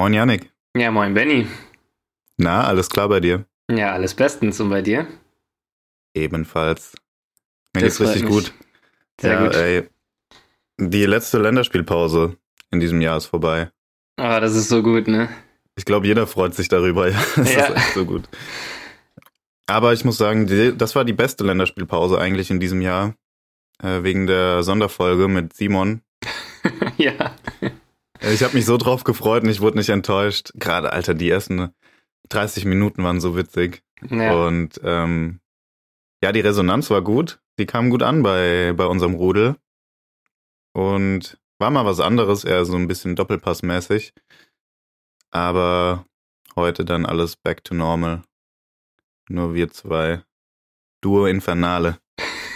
Moin Janik. Ja, moin Benny. Na, alles klar bei dir? Ja, alles bestens. Und bei dir? Ebenfalls. Mir Das geht's richtig mich. gut. Sehr ja, gut. ey. Die letzte Länderspielpause in diesem Jahr ist vorbei. Ah, das ist so gut, ne? Ich glaube, jeder freut sich darüber. Ja, das Ja. ist echt so gut. Aber ich muss sagen, die, das war die beste Länderspielpause eigentlich in diesem Jahr. Äh, wegen der Sonderfolge mit Simon. ja. Ich habe mich so drauf gefreut und ich wurde nicht enttäuscht. Gerade, Alter, die ersten 30 Minuten waren so witzig. ja. Und ähm, ja, die Resonanz war gut. Die kam gut an bei, bei unserem Rudel. Und war mal was anderes, eher so ein bisschen Doppelpassmäßig. Aber heute dann alles back to normal. Nur wir zwei. Duo Infernale.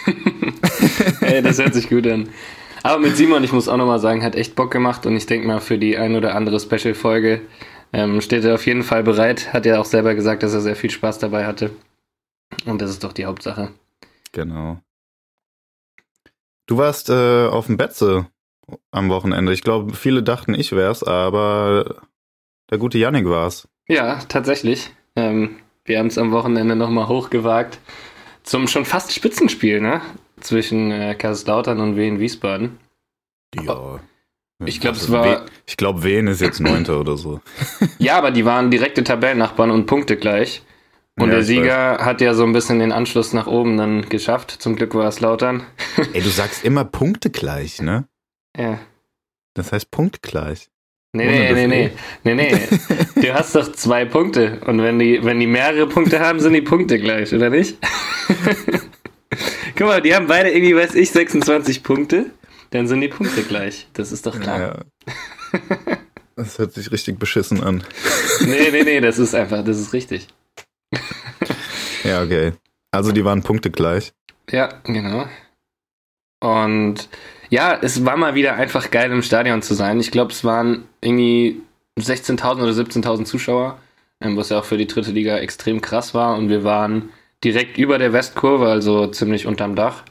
Ey, das hört sich gut an. Aber mit Simon, ich muss auch nochmal sagen, hat echt Bock gemacht und ich denke mal, für die ein oder andere Special-Folge ähm, steht er auf jeden Fall bereit. Hat ja auch selber gesagt, dass er sehr viel Spaß dabei hatte. Und das ist doch die Hauptsache. Genau. Du warst äh, auf dem Betze am Wochenende. Ich glaube, viele dachten, ich wär's, aber der gute Yannick war's. Ja, tatsächlich. Ähm, wir haben es am Wochenende nochmal hochgewagt zum schon fast Spitzenspiel, ne? Zwischen äh, Kaiserslautern und Wien Wiesbaden. Ja. Ich glaub, es war- Ich glaube, Wien ist jetzt Neunter oder so. Ja, aber die waren direkte Tabellennachbarn und Punkte gleich. Und Ja, der Sieger hat ja so ein bisschen den Anschluss nach oben dann geschafft. Zum Glück war es Lautern. Ey, du sagst immer Punkte gleich, ne? Ja. Das heißt punktgleich. Nee, Ohne nee, das nee, nee, nee, nee. Du hast doch zwei Punkte. Und wenn die, wenn die mehrere Punkte haben, sind die Punkte gleich, oder nicht? Guck mal, die haben beide irgendwie, weiß ich, 26 Punkte. Dann sind die Punkte gleich. Das ist doch klar. Ja. Das hört sich richtig beschissen an. Nee, nee, nee, das ist einfach, das ist richtig. Ja, okay. Also die waren Punkte gleich. Ja, genau. Und ja, es war mal wieder einfach geil im Stadion zu sein. Ich glaube, es waren irgendwie 16.000 oder 17.000 Zuschauer, ähm, was ja auch für die dritte Liga extrem krass war. Und wir waren direkt über der Westkurve, also ziemlich unterm Dach.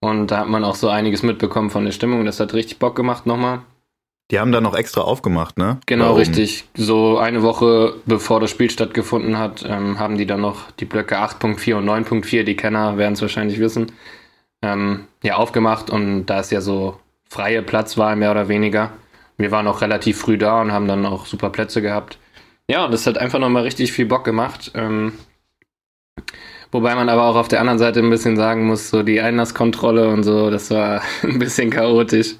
Und da hat man auch so einiges mitbekommen von der Stimmung. Das hat richtig Bock gemacht nochmal. Die haben da noch extra aufgemacht, ne? Genau, Warum? richtig. So eine Woche bevor das Spiel stattgefunden hat, ähm, haben die dann noch die Blöcke 8.4 und 9.4, die Kenner werden es wahrscheinlich wissen, ähm, ja, aufgemacht und da es ja so freie Platzwahl mehr oder weniger. Wir waren auch relativ früh da und haben dann auch super Plätze gehabt. Ja, und das hat einfach nochmal richtig viel Bock gemacht. Ähm, wobei man aber auch auf der anderen Seite ein bisschen sagen muss, so die Einlasskontrolle und so, das war ein bisschen chaotisch.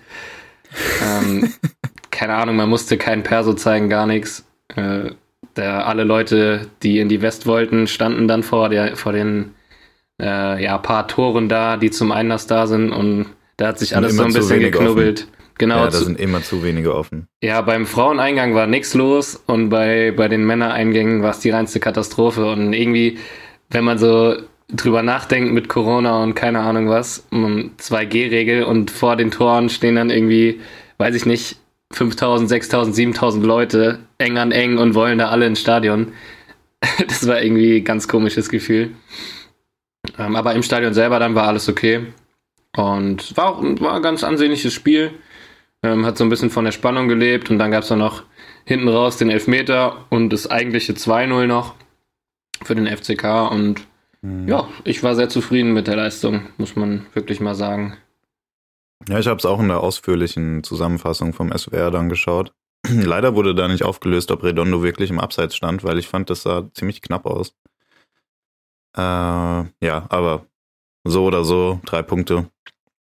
ähm, keine Ahnung, man musste kein Perso zeigen, gar nichts. Äh, der, alle Leute, die in die West wollten, standen dann vor, der, vor den äh, ja, paar Toren da, die zum Einlass da sind und da hat sich Sind alles so ein bisschen geknubbelt. Genau, Ja, da sind immer zu wenige offen. ja, beim Fraueneingang war nichts los und bei, bei den Männereingängen war es die reinste Katastrophe. Und irgendwie, wenn man so drüber nachdenkt mit Corona und keine Ahnung was, um 2G-Regel und vor den Toren stehen dann irgendwie, weiß ich nicht, 5000, 6000, 7000 Leute eng an eng und wollen da alle ins Stadion. Das war irgendwie ein ganz komisches Gefühl. Ähm, aber im Stadion selber dann war alles okay. Und war auch war ein ganz ansehnliches Spiel. Ähm, hat so ein bisschen von der Spannung gelebt und dann gab es dann noch hinten raus den Elfmeter und das eigentliche 2-0 noch für den FCK. Und Mhm. ja, ich war sehr zufrieden mit der Leistung, muss man wirklich mal sagen. Ja, ich habe es auch in der ausführlichen Zusammenfassung vom SWR dann geschaut. Leider wurde da nicht aufgelöst, ob Redondo wirklich im Abseits stand, weil ich fand, das sah ziemlich knapp aus. Äh, ja, aber so oder so, drei Punkte.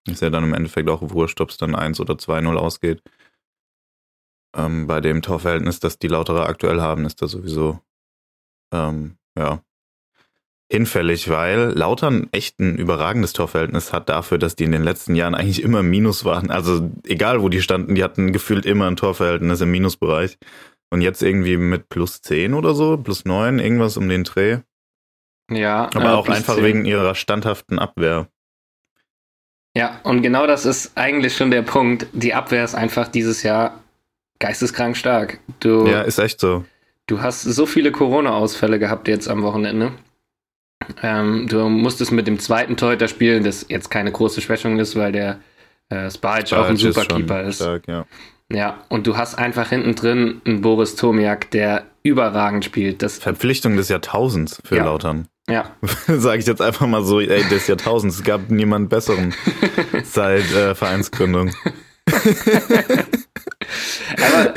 Ist ja dann im Endeffekt auch wurscht, ob es dann 1 oder 2-0 ausgeht. Ähm, bei dem Torverhältnis, das die Lauterer aktuell haben, ist das sowieso ähm, ja, hinfällig, weil Lautern echt ein überragendes Torverhältnis hat dafür, dass die in den letzten Jahren eigentlich immer im Minus waren. Also egal, wo die standen, die hatten gefühlt immer ein Torverhältnis im Minusbereich. Und jetzt irgendwie mit plus 10 oder so, plus 9, irgendwas um den Dreh. Ja, Aber äh, auch einfach 10. wegen ihrer standhaften Abwehr. Ja, und genau das ist eigentlich schon der Punkt. Die Abwehr ist einfach dieses Jahr geisteskrank stark. Du, Ja, ist echt so. Du hast so viele Corona-Ausfälle gehabt jetzt am Wochenende. Ähm, du musstest mit dem zweiten Torhüter spielen, das jetzt keine große Schwächung ist, weil der äh, Sparic auch ein Sparic super schon Keeper ist. Stark, ja. Ja, und du hast einfach hinten drin einen Boris Tomiak, der überragend spielt. Das Verpflichtung des Jahrtausends für Ja. Lautern. ja, Sage ich jetzt einfach mal so, ey, des Jahrtausends. Es gab niemand besseren seit äh, Vereinsgründung. Aber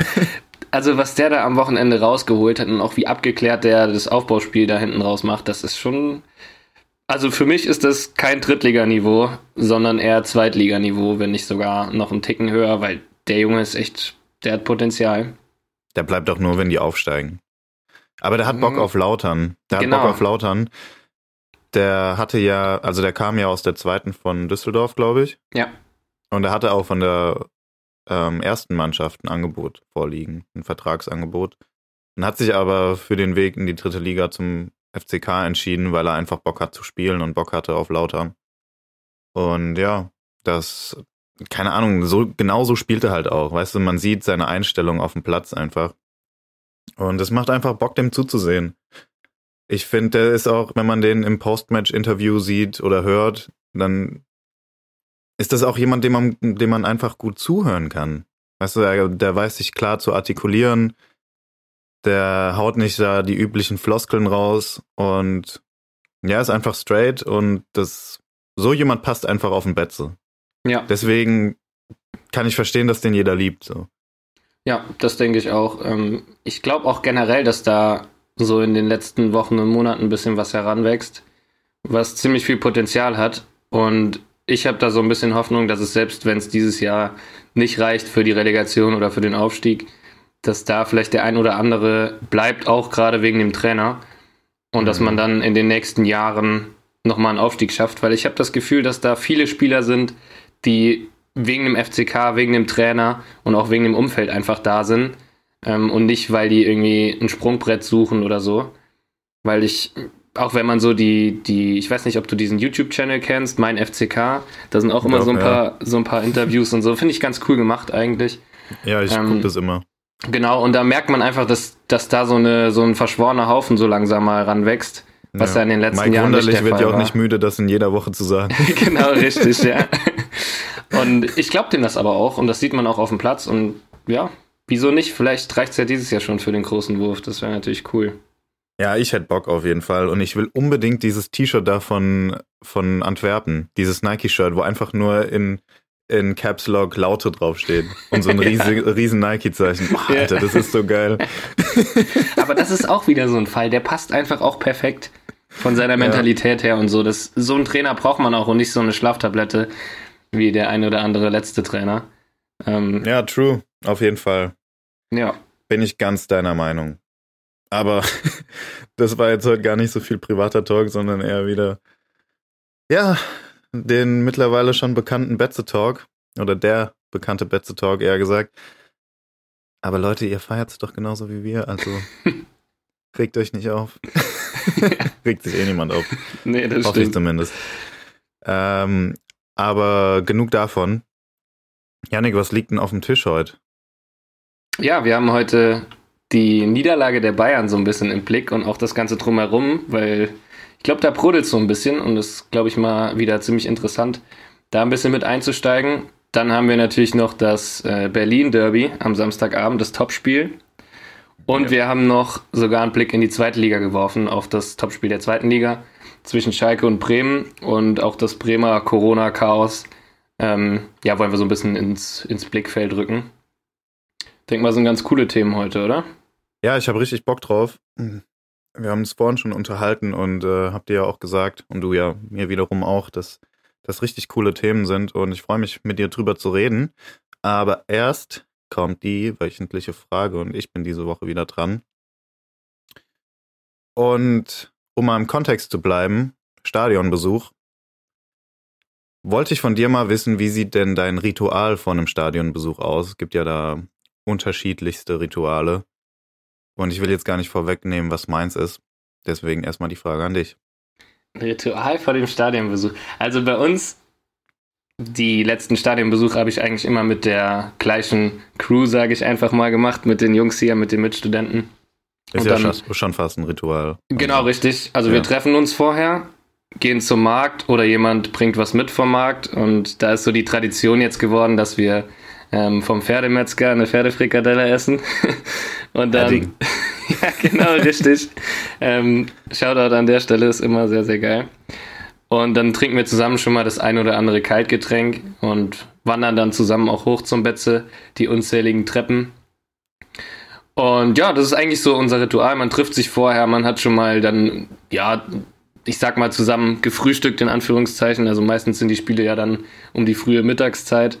also was der da am Wochenende rausgeholt hat und auch wie abgeklärt der das Aufbauspiel da hinten raus macht, das ist schon. Also für mich ist das kein Drittliganiveau, sondern eher Zweitliganiveau, wenn nicht sogar noch einen Ticken höher, weil der Junge ist echt, der hat Potenzial. Der bleibt auch nur, wenn die aufsteigen. Aber der hat Bock Mhm. auf Lautern. Der hat Genau. Bock auf Lautern. Der hatte ja, also der kam ja aus der zweiten von Düsseldorf, glaube ich. Ja. Und er hatte auch von der ähm, ersten Mannschaft ein Angebot vorliegen, ein Vertragsangebot. Und hat sich aber für den Weg in die dritte Liga zum FCK entschieden, weil er einfach Bock hat zu spielen und Bock hatte auf Lautern. Und ja, das, keine Ahnung, so genau so spielt er halt auch. Weißt du, man sieht seine Einstellung auf dem Platz einfach. Und es macht einfach Bock, dem zuzusehen. Ich finde, der ist auch, wenn man den im Postmatch-Interview sieht oder hört, dann ist das auch jemand, dem man, dem man einfach gut zuhören kann. Weißt du, der, der weiß sich klar zu artikulieren, der haut nicht da die üblichen Floskeln raus und ja, ist einfach straight und das, so jemand passt einfach auf den Betze. Ja. Deswegen kann ich verstehen, dass den jeder liebt. So. Ja, das denke ich auch. Ähm, Ich glaube auch generell, dass da so in den letzten Wochen und Monaten ein bisschen was heranwächst, was ziemlich viel Potenzial hat. Und ich habe da so ein bisschen Hoffnung, dass es selbst, wenn es dieses Jahr nicht reicht für die Relegation oder für den Aufstieg, dass da vielleicht der ein oder andere bleibt, auch gerade wegen dem Trainer. Und dass Mhm. man dann in den nächsten Jahren nochmal einen Aufstieg schafft. Weil ich habe das Gefühl, dass da viele Spieler sind, die wegen dem FCK, wegen dem Trainer und auch wegen dem Umfeld einfach da sind. Ähm, und nicht, weil die irgendwie ein Sprungbrett suchen oder so. Weil ich, auch wenn man so die, die, ich weiß nicht, ob du diesen YouTube-Channel kennst, mein FCK, da sind auch immer Doch, so ein ja. paar, so ein paar Interviews und so. Finde ich ganz cool gemacht eigentlich. Ja, ich Ähm, gucke das immer. Genau, und da merkt man einfach, dass, dass da so, eine, so ein verschworener Haufen so langsam mal ranwächst, was da in den letzten Mike Jahren nicht Wunderlich der wird ja auch nicht müde, das in jeder Woche zu sagen. genau, richtig, ja. Und ich glaube dem das aber auch und das sieht man auch auf dem Platz und ja, wieso nicht? Vielleicht reicht es ja dieses Jahr schon für den großen Wurf, das wäre natürlich cool. Ja, ich hätte Bock auf jeden Fall. Und ich will unbedingt dieses T-Shirt da von, von Antwerpen. Dieses Nike-Shirt, wo einfach nur in, in Caps Lock Laute draufsteht. Und so ein Ja. riesen, riesen Nike-Zeichen. Boah, Ja. Alter, das ist so geil. Aber das ist auch wieder so ein Fall, der passt einfach auch perfekt von seiner Mentalität her und so. Das, so einen Trainer braucht man auch und nicht so eine Schlaftablette wie der ein oder andere letzte Trainer. Ähm, Ja, true. Auf jeden Fall. ja. Bin ich ganz deiner Meinung. Aber das war jetzt heute gar nicht so viel privater Talk, sondern eher wieder, ja, den mittlerweile schon bekannten Betze Talk. Oder der bekannte Betze Talk, eher gesagt. Aber Leute, ihr feiert es doch genauso wie wir, also regt euch nicht auf. regt sich eh niemand auf. Nee, das Hoffe ich zumindest. Ähm, aber genug davon. Janik, was liegt denn auf dem Tisch heute? Ja, wir haben heute die Niederlage der Bayern so ein bisschen im Blick und auch das Ganze drumherum, weil ich glaube, da brodelt so ein bisschen und das ist, glaube ich, mal wieder ziemlich interessant, da ein bisschen mit einzusteigen. Dann haben wir natürlich noch das äh, Berlin-Derby am Samstagabend, das Topspiel. Und Ja. wir haben noch sogar einen Blick in die zweite Liga geworfen, auf das Topspiel der zweiten Liga zwischen Schalke und Bremen und auch das Bremer Corona-Chaos. Ähm, ja, wollen wir so ein bisschen ins, ins Blickfeld rücken. Denk mal, sind ganz coole Themen heute, oder? Ja, ich habe richtig Bock drauf. Wir haben uns vorhin schon unterhalten und äh, habt ihr ja auch gesagt, und du ja mir wiederum auch, dass das richtig coole Themen sind und ich freue mich, mit dir drüber zu reden. Aber erst kommt die wöchentliche Frage und ich bin diese Woche wieder dran. Und um mal im Kontext zu bleiben, Stadionbesuch, wollte ich von dir mal wissen, wie sieht denn dein Ritual vor einem Stadionbesuch aus? Es gibt ja da unterschiedlichste Rituale. Und ich will jetzt gar nicht vorwegnehmen, was meins ist. Deswegen erstmal die Frage an dich. Ritual vor dem Stadionbesuch. Also bei uns, die letzten Stadionbesuche habe ich eigentlich immer mit der gleichen Crew, sage ich einfach mal, gemacht, mit den Jungs hier, mit den Mitstudenten. Ist Und ja dann- schon, fast ein Ritual. Genau, Also, richtig. Also Ja. wir treffen uns vorher, gehen zum Markt oder jemand bringt was mit vom Markt und da ist so die Tradition jetzt geworden, dass wir ähm, vom Pferdemetzger eine Pferdefrikadelle essen. Und dann. ja, genau, richtig. ähm, Shoutout an der Stelle ist immer sehr, sehr geil. Und dann trinken wir zusammen schon mal das ein oder andere Kaltgetränk und wandern dann zusammen auch hoch zum Betze, die unzähligen Treppen. Und ja, das ist eigentlich so unser Ritual. Man trifft sich vorher, man hat schon mal dann, ja, ich sag mal zusammen gefrühstückt in Anführungszeichen. Also meistens sind die Spiele ja dann um die frühe Mittagszeit.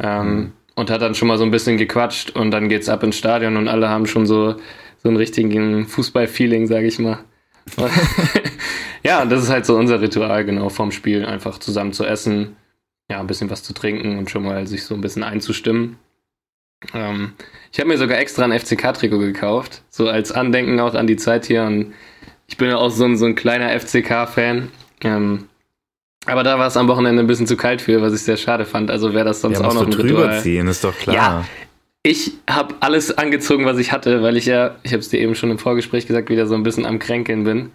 Ähm. Und hat dann schon mal so ein bisschen gequatscht und dann geht's ab ins Stadion und alle haben schon so, so einen richtigen Fußball-Feeling, sag ich mal. ja, das ist halt so unser Ritual, genau, vorm Spiel einfach zusammen zu essen, ja, ein bisschen was zu trinken und schon mal sich so ein bisschen einzustimmen. Ähm, ich habe mir sogar extra ein FCK-Trikot gekauft, so als Andenken auch an die Zeit hier. Und ich bin ja auch so ein, so ein kleiner FCK-Fan. Ähm, aber da war es am Wochenende ein bisschen zu kalt für, was ich sehr schade fand. Also wäre das sonst ja, auch noch ein drüber ziehen, ist doch klar. Ja, ich habe alles angezogen, was ich hatte, weil ich ja, ich habe es dir eben schon im Vorgespräch gesagt, wieder so ein bisschen am Kränkeln bin.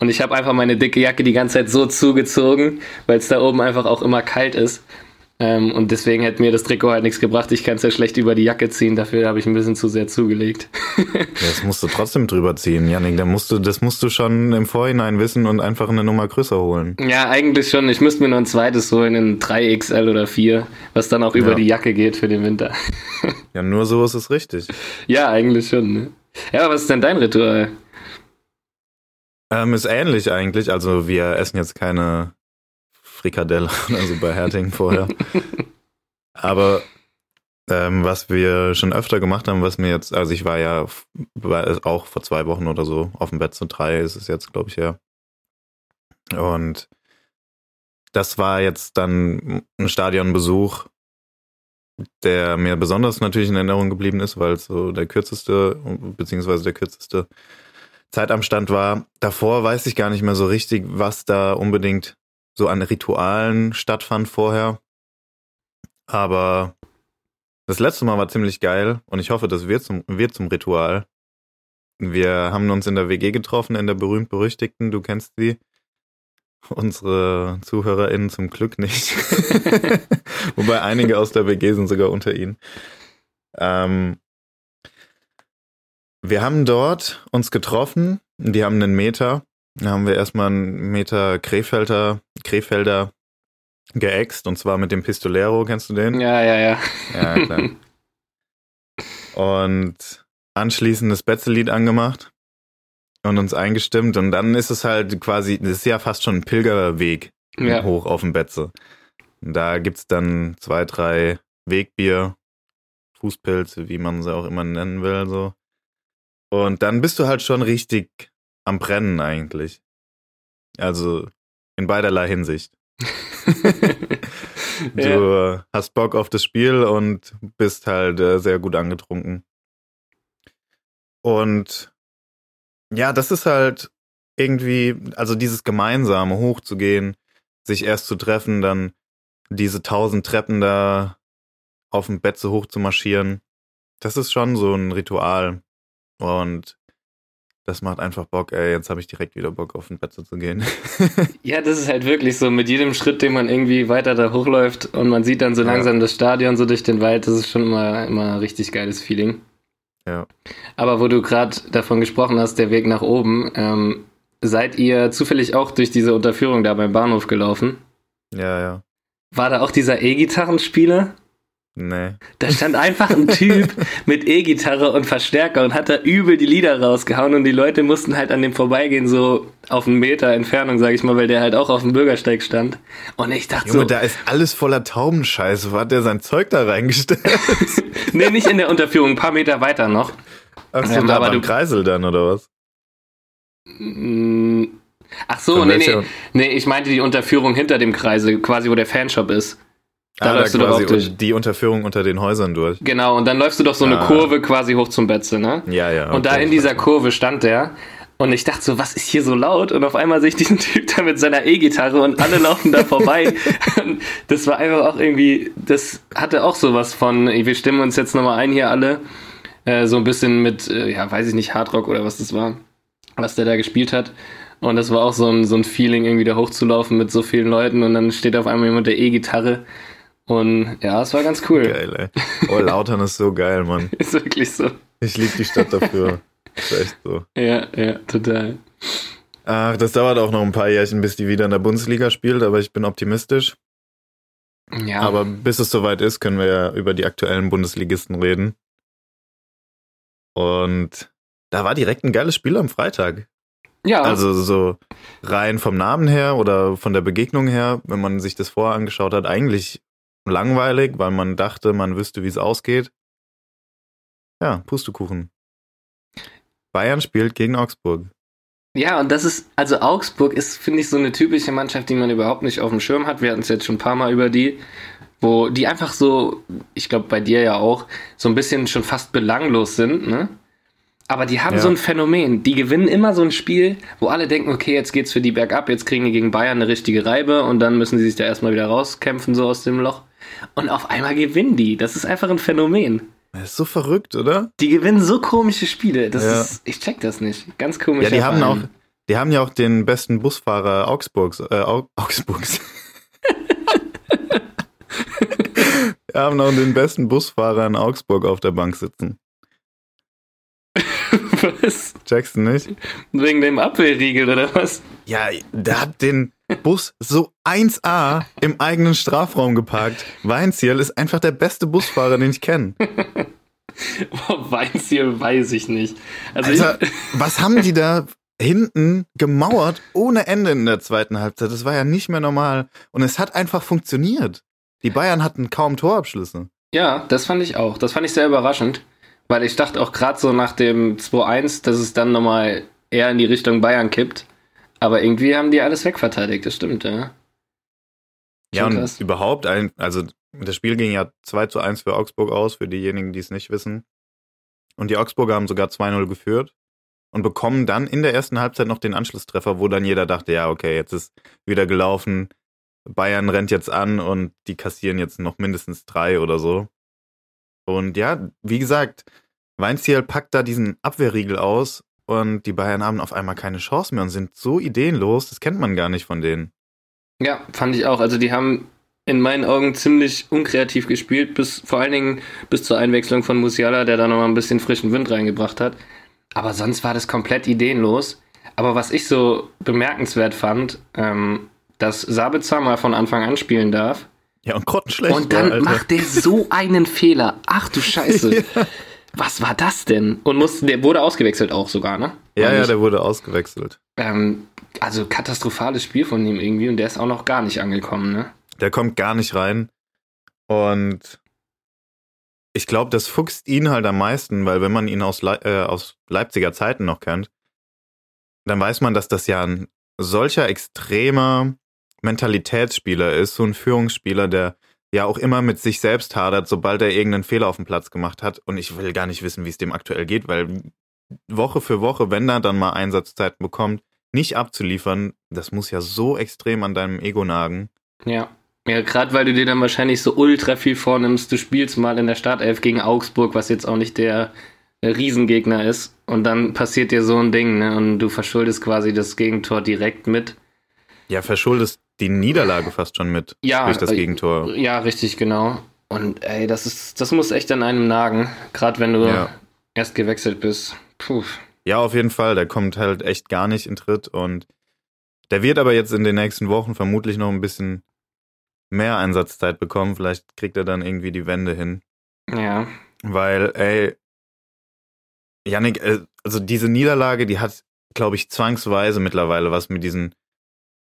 Und ich habe einfach meine dicke Jacke die ganze Zeit so zugezogen, weil es da oben einfach auch immer kalt ist. Ähm, und deswegen hätte mir das Trikot halt nichts gebracht. Ich kann es ja schlecht über die Jacke ziehen, dafür habe ich ein bisschen zu sehr zugelegt. das musst du trotzdem drüber ziehen, Janik. Da musst du, das musst du schon im Vorhinein wissen und einfach eine Nummer größer holen. Ja, eigentlich schon. Ich müsste mir noch ein zweites holen in 3XL oder 4, was dann auch über ja. die Jacke geht für den Winter. ja, nur so ist es richtig. Ja, eigentlich schon. Ne? Ja, aber was ist denn dein Ritual? Ähm, ist ähnlich eigentlich. Also wir essen jetzt keine Frikadelle also bei Herting vorher. Aber ähm, was wir schon öfter gemacht haben, was mir jetzt, also ich war ja war auch vor zwei Wochen oder so auf dem Bett zu drei, ist es jetzt, glaube ich, ja. Und das war jetzt dann ein Stadionbesuch, der mir besonders natürlich in Erinnerung geblieben ist, weil es so der kürzeste, beziehungsweise der kürzeste Zeit am Stand war. Davor weiß ich gar nicht mehr so richtig, was da unbedingt so an Ritualen stattfand vorher. Aber das letzte Mal war ziemlich geil und ich hoffe, das wird zum, wird zum Ritual. Wir haben uns in der WG getroffen, in der berühmt-berüchtigten, du kennst sie. Unsere ZuhörerInnen zum Glück nicht. Wobei einige aus der WG sind sogar unter ihnen. Ähm, wir haben dort uns getroffen, die haben einen Meter da haben wir erstmal einen Meter Krefelder, Krefelder geäxt und zwar mit dem Pistolero, kennst du den? Ja, ja, ja. Ja, klar. und anschließend das Betzelied angemacht und uns eingestimmt und dann ist es halt quasi, das ist ja fast schon ein Pilgerweg ja. hoch auf dem Betze. Da gibt's dann zwei, drei Wegbier, Fußpilze, wie man sie auch immer nennen will, so. Und dann bist du halt schon richtig am Brennen eigentlich. Also in beiderlei Hinsicht. du ja. hast Bock auf das Spiel und bist halt äh, sehr gut angetrunken. Und ja, das ist halt irgendwie, also dieses gemeinsame hochzugehen, sich erst zu treffen, dann diese tausend Treppen da auf dem Bett so hoch zu marschieren, das ist schon so ein Ritual. Und das macht einfach Bock, ey, jetzt habe ich direkt wieder Bock auf ein Bett zu gehen. ja, das ist halt wirklich so, mit jedem Schritt, den man irgendwie weiter da hochläuft und man sieht dann so langsam ja. das Stadion so durch den Wald, das ist schon immer, immer ein richtig geiles Feeling. Ja. Aber wo du gerade davon gesprochen hast, der Weg nach oben, ähm, seid ihr zufällig auch durch diese Unterführung da beim Bahnhof gelaufen? Ja, ja. War da auch dieser E-Gitarrenspieler? Nee. Da stand einfach ein Typ mit E-Gitarre und Verstärker und hat da übel die Lieder rausgehauen und die Leute mussten halt an dem vorbeigehen, so auf einen Meter Entfernung, sag ich mal, weil der halt auch auf dem Bürgersteig stand. Und ich dachte Junge, so. da ist alles voller Taubenscheiße. Wo hat der sein Zeug da reingestellt? nee, nicht in der Unterführung, ein paar Meter weiter noch. Ach so, ähm, da aber beim du, Kreisel dann, oder was? Mm, ach so, nee, nee. Nee, ich meinte die Unterführung hinter dem Kreisel, quasi wo der Fanshop ist. Da ah, läufst da du doch auch durch. Die Unterführung unter den Häusern durch. Genau, und dann läufst du doch so eine ah. Kurve quasi hoch zum Betze, ne? Ja, ja. Okay, und da in dieser Kurve stand der. Und ich dachte so, was ist hier so laut? Und auf einmal sehe ich diesen Typ da mit seiner E-Gitarre und alle laufen da vorbei. das war einfach auch irgendwie, das hatte auch sowas von, wir stimmen uns jetzt nochmal ein hier alle. Äh, so ein bisschen mit, äh, ja, weiß ich nicht, Hardrock oder was das war, was der da gespielt hat. Und das war auch so ein, so ein Feeling, irgendwie da hochzulaufen mit so vielen Leuten und dann steht auf einmal jemand mit der E-Gitarre Und ja, es war ganz cool. Geil, ey. Oh, Lautern ist so geil, Mann. Ist wirklich so. Ich liebe die Stadt dafür. ist echt so. Ja, ja, total. Ach, das dauert auch noch ein paar Jährchen, bis die wieder in der Bundesliga spielt, aber ich bin optimistisch. Ja, Aber bis es soweit ist, können wir ja über die aktuellen Bundesligisten reden. Und da war direkt ein geiles Spiel am Freitag. ja, Also so rein vom Namen her oder von der Begegnung her, wenn man sich das vorher angeschaut hat, eigentlich langweilig, weil man dachte, man wüsste, wie es ausgeht. Ja, Pustekuchen. Bayern spielt gegen Augsburg. Ja, und das ist, also Augsburg ist, finde ich, so eine typische Mannschaft, die man überhaupt nicht auf dem Schirm hat. Wir hatten es jetzt schon ein paar Mal über die, wo die einfach so, ich glaube bei dir ja auch, so ein bisschen schon fast belanglos sind, ne? Aber die haben Ja. so ein Phänomen. Die gewinnen immer so ein Spiel, wo alle denken, okay, jetzt geht's für die bergab, jetzt kriegen die gegen Bayern eine richtige Reibe und dann müssen sie sich da erstmal wieder rauskämpfen, so aus dem Loch. Und auf einmal gewinnen die. Das ist einfach ein Phänomen. Das ist so verrückt, oder? Die gewinnen so komische Spiele. Das Ja. ist, ich check das nicht. Ganz komisch. Ja, die haben auch, die haben ja auch den besten Busfahrer Augsburgs, äh, Au- Augsburgs. Wir haben auch den besten Busfahrer in Augsburg auf der Bank sitzen. Was? Checkst du nicht? Wegen dem Abwehrriegel oder was? Ja, der hat den Bus so 1A im eigenen Strafraum geparkt. Weinziel ist einfach der beste Busfahrer, den ich kenne. Weinziel weiß ich nicht. Also Alter, was haben die da hinten gemauert ohne Ende in der zweiten Halbzeit? Das war ja nicht mehr normal. Und es hat einfach funktioniert. Die Bayern hatten kaum Torabschlüsse. ich, ja, das fand ich auch. Das fand ich sehr überraschend, weil ich dachte auch gerade so nach dem 2-1, dass es dann nochmal eher in die Richtung Bayern kippt. Aber irgendwie haben die alles wegverteidigt, das stimmt, ja. Ja, und krass. überhaupt, ein, also das Spiel ging ja 2 zu 1 für Augsburg aus, für diejenigen, die es nicht wissen. Und die Augsburger haben sogar 2-0 geführt und bekommen dann in der ersten Halbzeit noch den Anschlusstreffer, wo dann jeder dachte, ja, okay, jetzt ist wieder gelaufen. Bayern rennt jetzt an und die kassieren jetzt noch mindestens drei oder so. Und ja, wie gesagt, Weinziel packt da diesen Abwehrriegel aus und die Bayern haben auf einmal keine Chance mehr und sind so ideenlos, das kennt man gar nicht von denen. Ja, fand ich auch. Also die haben in meinen Augen ziemlich unkreativ gespielt, bis vor allen Dingen bis zur Einwechslung von Musiala, der da nochmal ein bisschen frischen Wind reingebracht hat. Aber sonst war das komplett ideenlos. Aber was ich so bemerkenswert fand, ähm, dass Sabitzer mal von Anfang an spielen darf. Ja, und grottenschlecht. Und dann war, macht der so einen Fehler. Ach du Scheiße. Was war das denn? Und musste, der wurde ausgewechselt auch sogar, ne? Ja, ja, der wurde ausgewechselt. ähm, also katastrophales Spiel von ihm irgendwie und der ist auch noch gar nicht angekommen, ne? Der kommt gar nicht rein. Und ich glaube, das fuchst ihn halt am meisten, weil wenn man ihn aus, Le äh, aus Leipziger Zeiten noch kennt, dann weiß man, dass das ja ein solcher extremer Mentalitätsspieler ist, so ein Führungsspieler, der ja auch immer mit sich selbst hadert, sobald er irgendeinen Fehler auf dem Platz gemacht hat. Und ich will gar nicht wissen, wie es dem aktuell geht, weil Woche für Woche, wenn er dann mal Einsatzzeiten bekommt, nicht abzuliefern, das muss ja so extrem an deinem Ego nagen. Ja. Ja, gerade weil du dir dann wahrscheinlich so ultra viel vornimmst, du spielst mal in der Startelf gegen Augsburg, was jetzt auch nicht der, der Riesengegner ist, und dann passiert dir so ein Ding, ne? Und du verschuldest quasi das Gegentor direkt mit. Ja, verschuldest die Niederlage fast schon mit Ja, durch das äh, Gegentor. Ja, richtig, genau. Und ey, das ist, das muss echt an einem nagen, gerade wenn du Ja. erst gewechselt bist. Puh. Ja, auf jeden Fall. Der kommt halt echt gar nicht in Tritt und der wird aber jetzt in den nächsten Wochen vermutlich noch ein bisschen mehr Einsatzzeit bekommen. Vielleicht kriegt er dann irgendwie die Wende hin. Ja. Weil, ey, Yannick, äh, also diese Niederlage, die hat, glaube ich, zwangsweise mittlerweile was mit diesen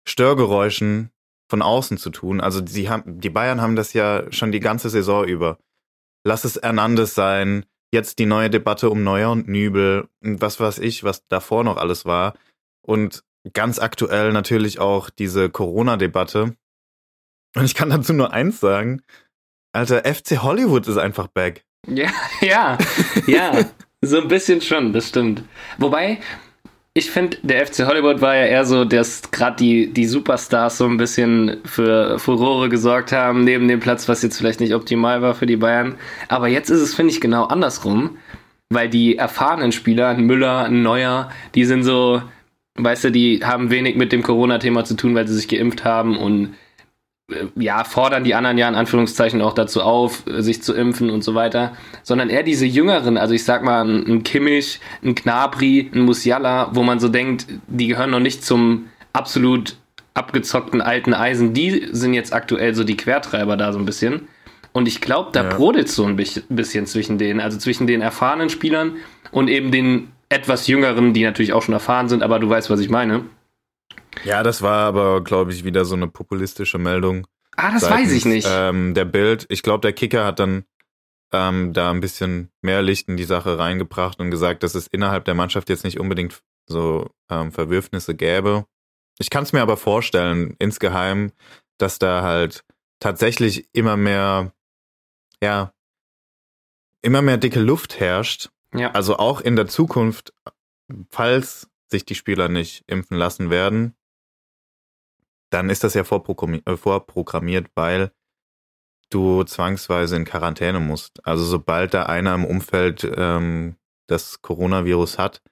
Störgeräuschen von außen zu tun. Also sie haben, die Bayern haben das ja schon die ganze Saison über. Lass es Hernandez sein, jetzt die neue Debatte um Neuer und Nübel, und was weiß ich, was davor noch alles war. Und ganz aktuell natürlich auch diese Corona-Debatte. Und ich kann dazu nur eins sagen. Alter, FC Hollywood ist einfach back. Ja, ja, ja. so ein bisschen schon, das stimmt. Wobei, ich finde, der FC Hollywood war ja eher so, dass gerade die, die Superstars so ein bisschen für Furore gesorgt haben, neben dem Platz, was jetzt vielleicht nicht optimal war für die Bayern. Aber jetzt ist es, finde ich, genau andersrum, weil die erfahrenen Spieler, ein Müller, ein Neuer, die sind so, weißt du, die haben wenig mit dem Corona-Thema zu tun, weil sie sich geimpft haben und ja, fordern die anderen ja in Anführungszeichen auch dazu auf, sich zu impfen und so weiter, sondern eher diese Jüngeren, also ich sag mal ein Kimmich, ein Knabri, ein Musiala, wo man so denkt, die gehören noch nicht zum absolut abgezockten alten Eisen, die sind jetzt aktuell so die Quertreiber da so ein bisschen. Und ich glaube, da ja. brodelt so ein bisschen zwischen denen, also zwischen den erfahrenen Spielern und eben den etwas jüngeren, die natürlich auch schon erfahren sind, aber du weißt, was ich meine. Ja, das war aber, glaube ich, wieder so eine populistische Meldung. Ah, das seitens, weiß ich nicht. Ähm, der Bild, ich glaube, der Kicker hat dann ähm, da ein bisschen mehr Licht in die Sache reingebracht und gesagt, dass es innerhalb der Mannschaft jetzt nicht unbedingt so ähm, Verwürfnisse gäbe. Ich kann es mir aber vorstellen, insgeheim, dass da halt tatsächlich immer mehr ja, immer mehr dicke Luft herrscht. Ja. Also auch in der Zukunft, falls sich die Spieler nicht impfen lassen werden, dann ist das ja äh, vorprogrammiert, weil du zwangsweise in Quarantäne musst. Also sobald da einer im Umfeld ähm, das Coronavirus hat,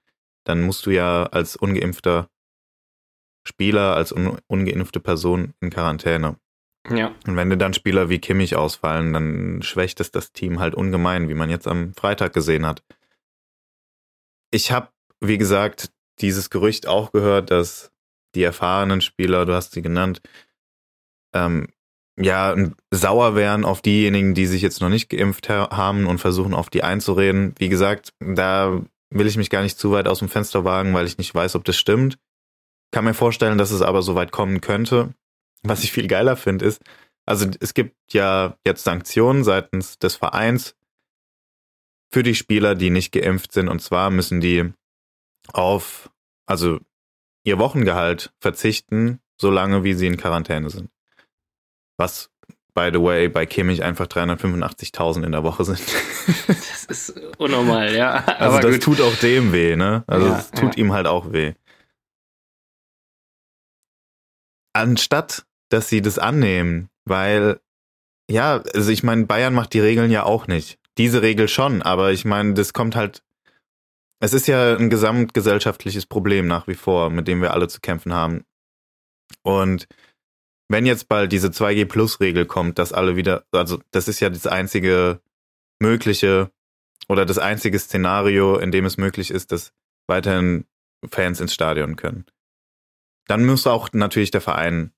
dann musst du ja als ungeimpfter Spieler, als un ungeimpfte Person in Quarantäne. Ja. Und wenn dir dann Spieler wie Kimmich ausfallen, dann schwächt es das Team halt ungemein, wie man jetzt am Freitag gesehen hat. Ich habe, wie gesagt, dieses Gerücht auch gehört, dass die erfahrenen Spieler, du hast sie genannt, ähm, ja, sauer wären auf diejenigen, die sich jetzt noch nicht geimpft haben und versuchen, auf die einzureden. Wie gesagt, da will ich mich gar nicht zu weit aus dem Fenster wagen, weil ich nicht weiß, ob das stimmt. Kann mir vorstellen, dass es aber so weit kommen könnte. Was ich viel geiler finde, ist, also es gibt ja jetzt Sanktionen seitens des Vereins für die Spieler, die nicht geimpft sind. Und zwar müssen die auf, also ihr Wochengehalt verzichten, solange wie sie in Quarantäne sind. Was, by the way, bei Kimmich einfach 385.000 in der Woche sind. Das ist unnormal, ja. also das gut. tut auch dem weh, ne? Also ja, es tut ja. ihm halt auch weh. Anstatt dass sie das annehmen, weil ja, also ich meine, Bayern macht die Regeln ja auch nicht. Diese Regel schon, aber ich meine, das kommt halt. Es ist ja ein gesamtgesellschaftliches Problem nach wie vor, mit dem wir alle zu kämpfen haben. Und wenn jetzt bald diese 2G-Plus-Regel kommt, dass alle wieder, also das ist ja das einzige mögliche oder das einzige Szenario, in dem es möglich ist, dass weiterhin Fans ins Stadion können. Dann muss auch natürlich der Verein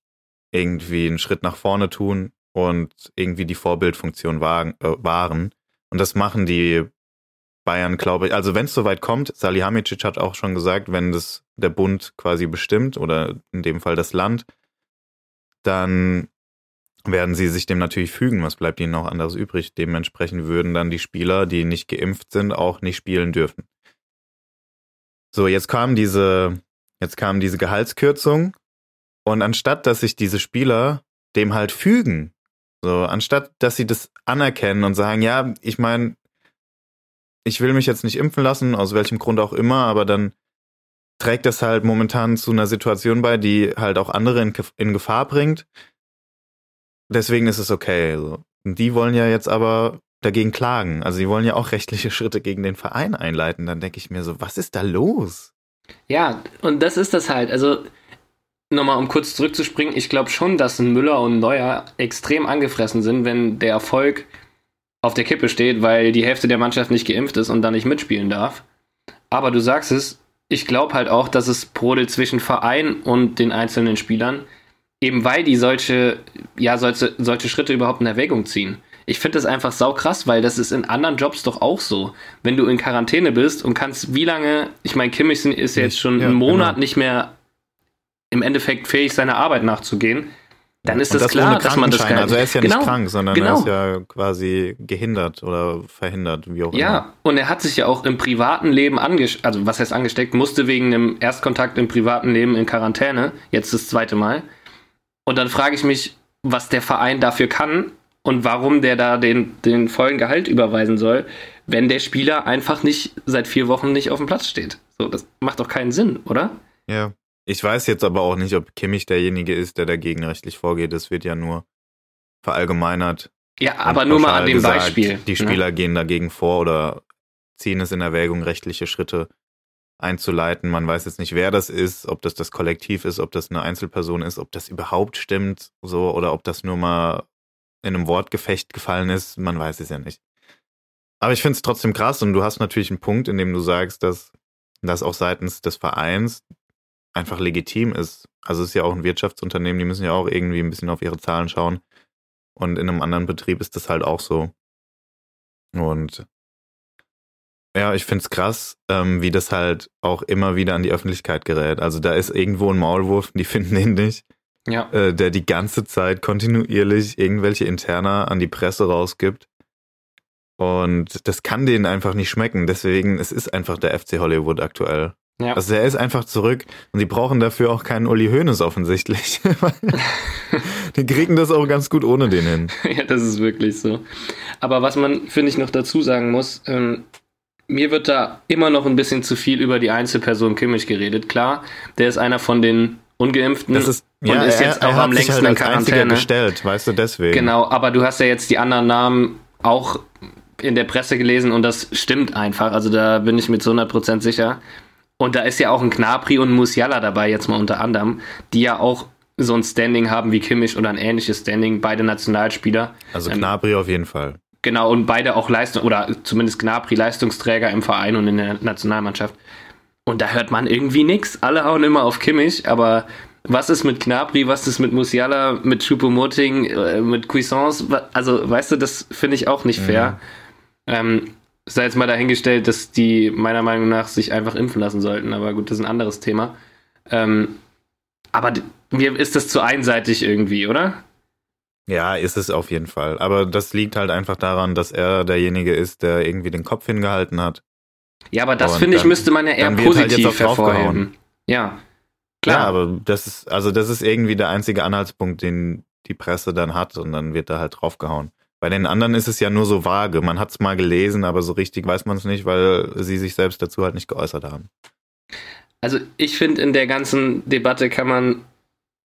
irgendwie einen Schritt nach vorne tun und irgendwie die Vorbildfunktion wagen, äh, wahren. Und das machen die Bayern, glaube ich. Also wenn es soweit kommt, Salihamidzic hat auch schon gesagt, wenn das der Bund quasi bestimmt oder in dem Fall das Land, dann werden sie sich dem natürlich fügen. Was bleibt ihnen auch anderes übrig? Dementsprechend würden dann die Spieler, die nicht geimpft sind, auch nicht spielen dürfen. So, jetzt kam diese, jetzt kam diese Gehaltskürzung und anstatt, dass sich diese Spieler dem halt fügen, so, anstatt, dass sie das anerkennen und sagen, ja, ich meine, ich will mich jetzt nicht impfen lassen, aus welchem Grund auch immer, aber dann trägt das halt momentan zu einer Situation bei, die halt auch andere in, in Gefahr bringt. Deswegen ist es okay. So. Die wollen ja jetzt aber dagegen klagen. Also sie wollen ja auch rechtliche Schritte gegen den Verein einleiten. Dann denke ich mir so, was ist da los? Ja, und das ist das halt. Also nochmal um kurz zurückzuspringen, ich glaube schon, dass Müller und Neuer extrem angefressen sind, wenn der Erfolg auf der Kippe steht, weil die Hälfte der Mannschaft nicht geimpft ist und dann nicht mitspielen darf. Aber du sagst es, ich glaube halt auch, dass es brodelt zwischen Verein und den einzelnen Spielern, eben weil die solche, ja, solche, solche Schritte überhaupt in Erwägung ziehen. Ich finde das einfach saukrass, weil das ist in anderen Jobs doch auch so. Wenn du in Quarantäne bist und kannst wie lange, ich meine, Kimmich ist jetzt schon ja, einen Monat genau. nicht mehr im Endeffekt fähig, seiner Arbeit nachzugehen, dann ist das, das klar, dass man das kann. Also er ist ja genau, nicht krank, sondern genau. er ist ja quasi gehindert oder verhindert, wie auch ja, immer. Ja, und er hat sich ja auch im privaten Leben angesteckt, also was heißt angesteckt, musste wegen einem Erstkontakt im privaten Leben in Quarantäne, jetzt das zweite Mal. Und dann frage ich mich, was der Verein dafür kann und warum der da den, den vollen Gehalt überweisen soll, wenn der Spieler einfach nicht seit vier Wochen nicht auf dem Platz steht. So, das macht doch keinen Sinn, oder? Ja. Ich weiß jetzt aber auch nicht, ob Kimmich derjenige ist, der dagegen rechtlich vorgeht. Das wird ja nur verallgemeinert. Ja, aber nur mal an dem gesagt, Beispiel. Die ne? Spieler ne? gehen dagegen vor oder ziehen es in Erwägung, rechtliche Schritte einzuleiten. Man weiß jetzt nicht, wer das ist, ob das das Kollektiv ist, ob das eine Einzelperson ist, ob das überhaupt stimmt, so oder ob das nur mal in einem Wortgefecht gefallen ist. Man weiß es ja nicht. Aber ich finde es trotzdem krass und du hast natürlich einen Punkt, in dem du sagst, dass das auch seitens des Vereins einfach legitim ist. Also es ist ja auch ein Wirtschaftsunternehmen, die müssen ja auch irgendwie ein bisschen auf ihre Zahlen schauen. Und in einem anderen Betrieb ist das halt auch so. Und ja, ich find's krass, ähm, wie das halt auch immer wieder an die Öffentlichkeit gerät. Also da ist irgendwo ein Maulwurf, die finden ihn nicht, Ja. äh, der die ganze Zeit kontinuierlich irgendwelche Interna an die Presse rausgibt. Und das kann denen einfach nicht schmecken. Deswegen, es ist einfach der FC Hollywood aktuell. Ja. Also er ist einfach zurück und sie brauchen dafür auch keinen Uli Hoeneß offensichtlich. die kriegen das auch ganz gut ohne den hin. ja, das ist wirklich so. Aber was man, finde ich, noch dazu sagen muss, ähm, mir wird da immer noch ein bisschen zu viel über die Einzelperson Kimmich geredet. Klar, der ist einer von den Ungeimpften Das ist, und ist jetzt auch am längsten halt in Quarantäne. gestellt, weißt du, deswegen. Genau, aber du hast ja jetzt die anderen Namen auch in der Presse gelesen und das stimmt einfach. Also da bin ich mit zu 100% sicher. Und da ist ja auch ein Knapri und ein Musiala dabei, jetzt mal unter anderem, die ja auch so ein Standing haben wie Kimmich oder ein ähnliches Standing, beide Nationalspieler. Also Ähm, Knabri auf jeden Fall. Genau, und beide auch Leistung, oder zumindest Gnabry Leistungsträger im Verein und in der Nationalmannschaft. Und da hört man irgendwie nichts. Alle hauen immer auf Kimmich, aber was ist mit Gnabry, was ist mit Musiala, mit Choupo-Moting, äh, mit Cuisance? Also, weißt du, das finde ich auch nicht fair. Ähm, sei jetzt mal dahingestellt, dass die meiner Meinung nach sich einfach impfen lassen sollten, aber gut, das ist ein anderes Thema. Ähm, aber mir ist das zu einseitig irgendwie, oder? Ja, ist es auf jeden Fall. Aber das liegt halt einfach daran, dass er derjenige ist, der irgendwie den Kopf hingehalten hat. Ja, aber das finde ich, müsste man ja eher halt positiv draufgehauen. hervorheben. Ja. Klar. Ja, aber das ist, also das ist irgendwie der einzige Anhaltspunkt, den die Presse dann hat und dann wird da halt draufgehauen. Bei den anderen ist es ja nur so vage. Man hat es mal gelesen, aber so richtig weiß man es nicht, weil sie sich selbst dazu halt nicht geäußert haben. Also ich finde, in der ganzen Debatte kann man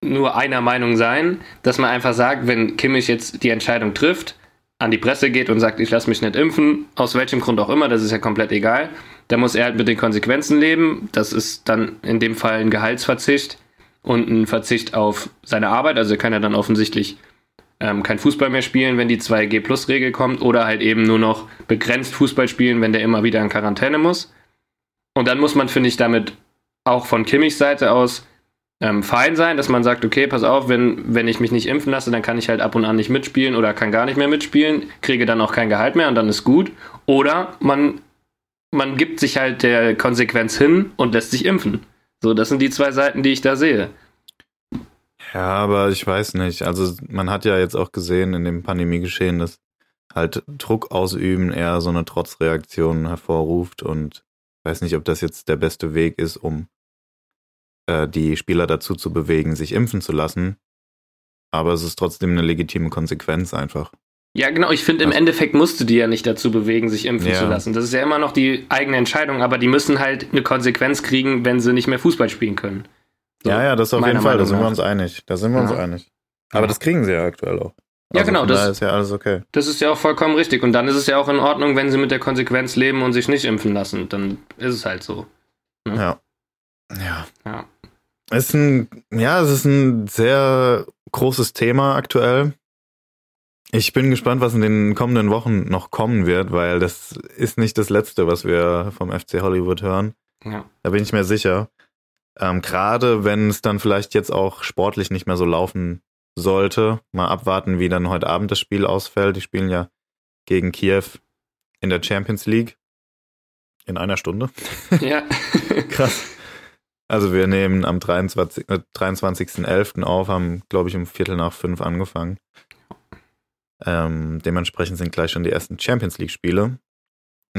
nur einer Meinung sein, dass man einfach sagt, wenn Kimmich jetzt die Entscheidung trifft, an die Presse geht und sagt, ich lasse mich nicht impfen, aus welchem Grund auch immer, das ist ja komplett egal, dann muss er halt mit den Konsequenzen leben. Das ist dann in dem Fall ein Gehaltsverzicht und ein Verzicht auf seine Arbeit. Also er kann ja dann offensichtlich ähm, kein Fußball mehr spielen, wenn die 2G-Plus-Regel kommt, oder halt eben nur noch begrenzt Fußball spielen, wenn der immer wieder in Quarantäne muss. Und dann muss man, finde ich, damit auch von Kimmichs Seite aus ähm, fein sein, dass man sagt, okay, pass auf, wenn, wenn ich mich nicht impfen lasse, dann kann ich halt ab und an nicht mitspielen oder kann gar nicht mehr mitspielen, kriege dann auch kein Gehalt mehr und dann ist gut. Oder man, man gibt sich halt der Konsequenz hin und lässt sich impfen. So, das sind die zwei Seiten, die ich da sehe. Ja, aber ich weiß nicht. Also man hat ja jetzt auch gesehen in dem Pandemiegeschehen, dass halt Druck ausüben eher so eine Trotzreaktion hervorruft und ich weiß nicht, ob das jetzt der beste Weg ist, um äh, die Spieler dazu zu bewegen, sich impfen zu lassen. Aber es ist trotzdem eine legitime Konsequenz einfach. Ja, genau. Ich finde, im Also- Endeffekt musst du die ja nicht dazu bewegen, sich impfen Ja. zu lassen. Das ist ja immer noch die eigene Entscheidung, aber die müssen halt eine Konsequenz kriegen, wenn sie nicht mehr Fußball spielen können. So, ja, ja, das auf jeden Fall, da sind wir uns einig. Da sind wir uns Ja. einig. Aber Ja. das kriegen sie ja aktuell auch. Ja, genau, das- ist ja alles okay. Das ist ja auch vollkommen richtig. Und dann ist es ja auch in Ordnung, wenn sie mit der Konsequenz leben und sich nicht impfen lassen. Dann ist es halt so. Ja. Ja. Ja. Es ist ein, ja, es ist ein sehr großes Thema aktuell. Ich bin gespannt, was in den kommenden Wochen noch kommen wird, weil das ist nicht das Letzte, was wir vom FC Hollywood hören. Ja. Da bin ich mir sicher. Ähm, Gerade wenn es dann vielleicht jetzt auch sportlich nicht mehr so laufen sollte. Mal abwarten, wie dann heute Abend das Spiel ausfällt. Die spielen ja gegen Kiew in der Champions League. In einer Stunde. ja. Krass. Also wir nehmen am 23. Äh, 23.11. auf, haben, glaube ich, um Viertel nach fünf angefangen. Ähm, dementsprechend sind gleich schon die ersten Champions League-Spiele.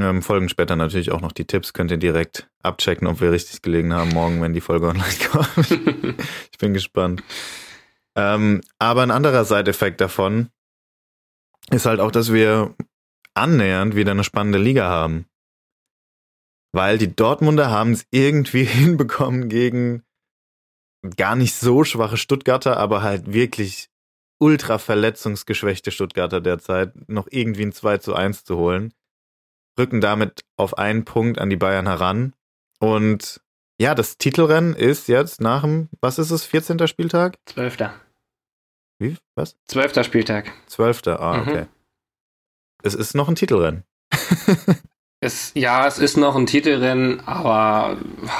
Ähm, folgen später natürlich auch noch die Tipps. Könnt ihr direkt abchecken, ob wir richtig gelegen haben, morgen, wenn die Folge online kommt. ich bin gespannt. Ähm, aber ein anderer Side-Effekt davon ist halt auch, dass wir annähernd wieder eine spannende Liga haben. Weil die Dortmunder haben es irgendwie hinbekommen gegen gar nicht so schwache Stuttgarter, aber halt wirklich ultra verletzungsgeschwächte Stuttgarter derzeit noch irgendwie ein 2 zu 1 zu holen. Rücken damit auf einen Punkt an die Bayern heran Und ja, das Titelrennen ist jetzt nach dem, was ist es, 14. Spieltag? Zwölfter. Wie? Was? Zwölfter Spieltag. 12. Ah, Mhm. okay. Es ist noch ein Titelrennen. Es, ja, es ist noch ein Titelrennen, aber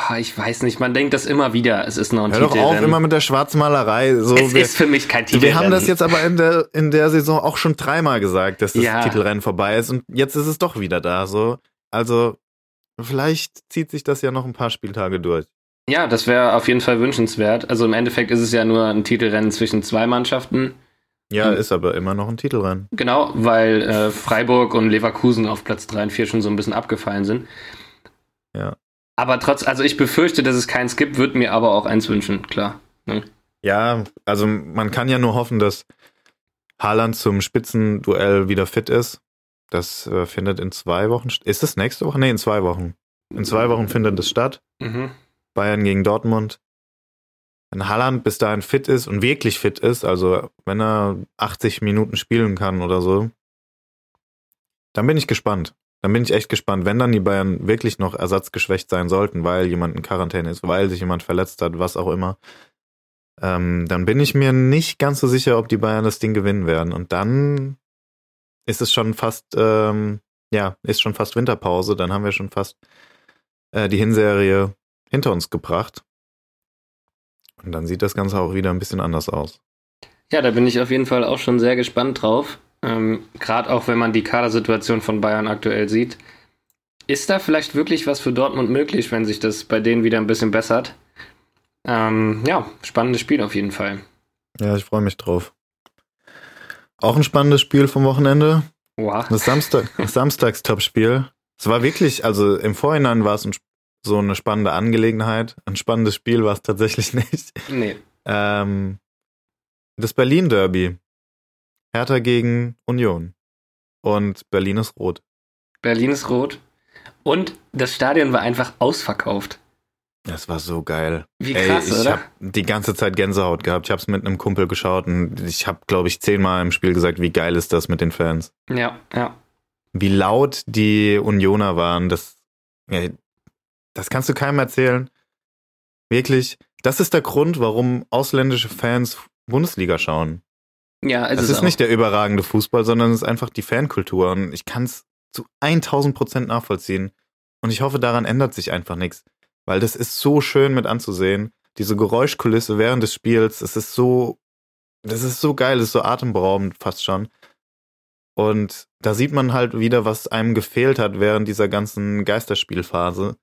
ah, ich weiß nicht, man denkt das immer wieder, es ist noch ein Hör doch Titelrennen. auf, immer mit der Schwarzmalerei. So, es wir, ist für mich kein Titelrennen. wir haben das jetzt aber in der, in der Saison auch schon dreimal gesagt, dass das Ja. Titelrennen vorbei ist und jetzt ist es doch wieder da. So. Also, vielleicht zieht sich das ja noch ein paar Spieltage durch. Ja, das wäre auf jeden Fall wünschenswert. Also im Endeffekt ist es ja nur ein Titelrennen zwischen zwei Mannschaften. Ja, Hm. ist aber immer noch ein Titelrennen. Genau, weil äh, Freiburg und Leverkusen auf Platz 3 und 4 schon so ein bisschen abgefallen sind. Ja. Aber trotz, also ich befürchte, dass es keins gibt, würde mir aber auch eins wünschen, klar. Ja, also man kann ja nur hoffen, dass Haaland zum Spitzenduell wieder fit ist. Das äh, findet in zwei Wochen statt. Ist das nächste Woche? Nee, in zwei Wochen. In zwei Wochen findet es statt. Mhm. Bayern gegen Dortmund. Wenn Haaland bis dahin fit ist und wirklich fit ist, also wenn er 80 Minuten spielen kann oder so, dann bin ich gespannt. Dann bin ich echt gespannt, wenn dann die Bayern wirklich noch ersatzgeschwächt sein sollten, weil jemand in Quarantäne ist, weil sich jemand verletzt hat, was auch immer. Ähm, dann bin ich mir nicht ganz so sicher, ob die Bayern das Ding gewinnen werden. Und dann ist es schon fast, ähm, ja, ist schon fast Winterpause. Dann haben wir schon fast äh, die Hinserie hinter uns gebracht. Und dann sieht das Ganze auch wieder ein bisschen anders aus. Ja, da bin ich auf jeden Fall auch schon sehr gespannt drauf. Ähm, Gerade auch wenn man die Kadersituation von Bayern aktuell sieht. Ist da vielleicht wirklich was für Dortmund möglich, wenn sich das bei denen wieder ein bisschen bessert? Ähm, ja, spannendes Spiel auf jeden Fall. Ja, ich freue mich drauf. Auch ein spannendes Spiel vom Wochenende. Wow. Das, Samstag, das Samstagstopspiel. Es war wirklich, also im Vorhinein war es ein, so eine spannende Angelegenheit. Ein spannendes Spiel war es tatsächlich nicht. Nee. Ähm, das Berlin-Derby. Hertha gegen Union. Und Berlin ist rot. Berlin ist rot. Und das Stadion war einfach ausverkauft. Das war so geil. Wie Ey, krass, ich oder? habe die ganze Zeit Gänsehaut gehabt. Ich habe es mit einem Kumpel geschaut und ich habe, glaube ich, zehnmal im Spiel gesagt, wie geil ist das mit den Fans. Ja, ja. Wie laut die Unioner waren, das, ey, das kannst du keinem erzählen. Wirklich, das ist der Grund, warum ausländische Fans Bundesliga schauen. Ja, Es es ist auch. nicht der überragende Fußball, sondern es ist einfach die Fankultur und ich kann es zu 1000 Prozent nachvollziehen. Und ich hoffe, daran ändert sich einfach nichts. Weil das ist so schön mit anzusehen. Diese Geräuschkulisse während des Spiels, es ist so, das ist so geil, das ist so atemberaubend fast schon. Und da sieht man halt wieder, was einem gefehlt hat während dieser ganzen Geisterspielphase,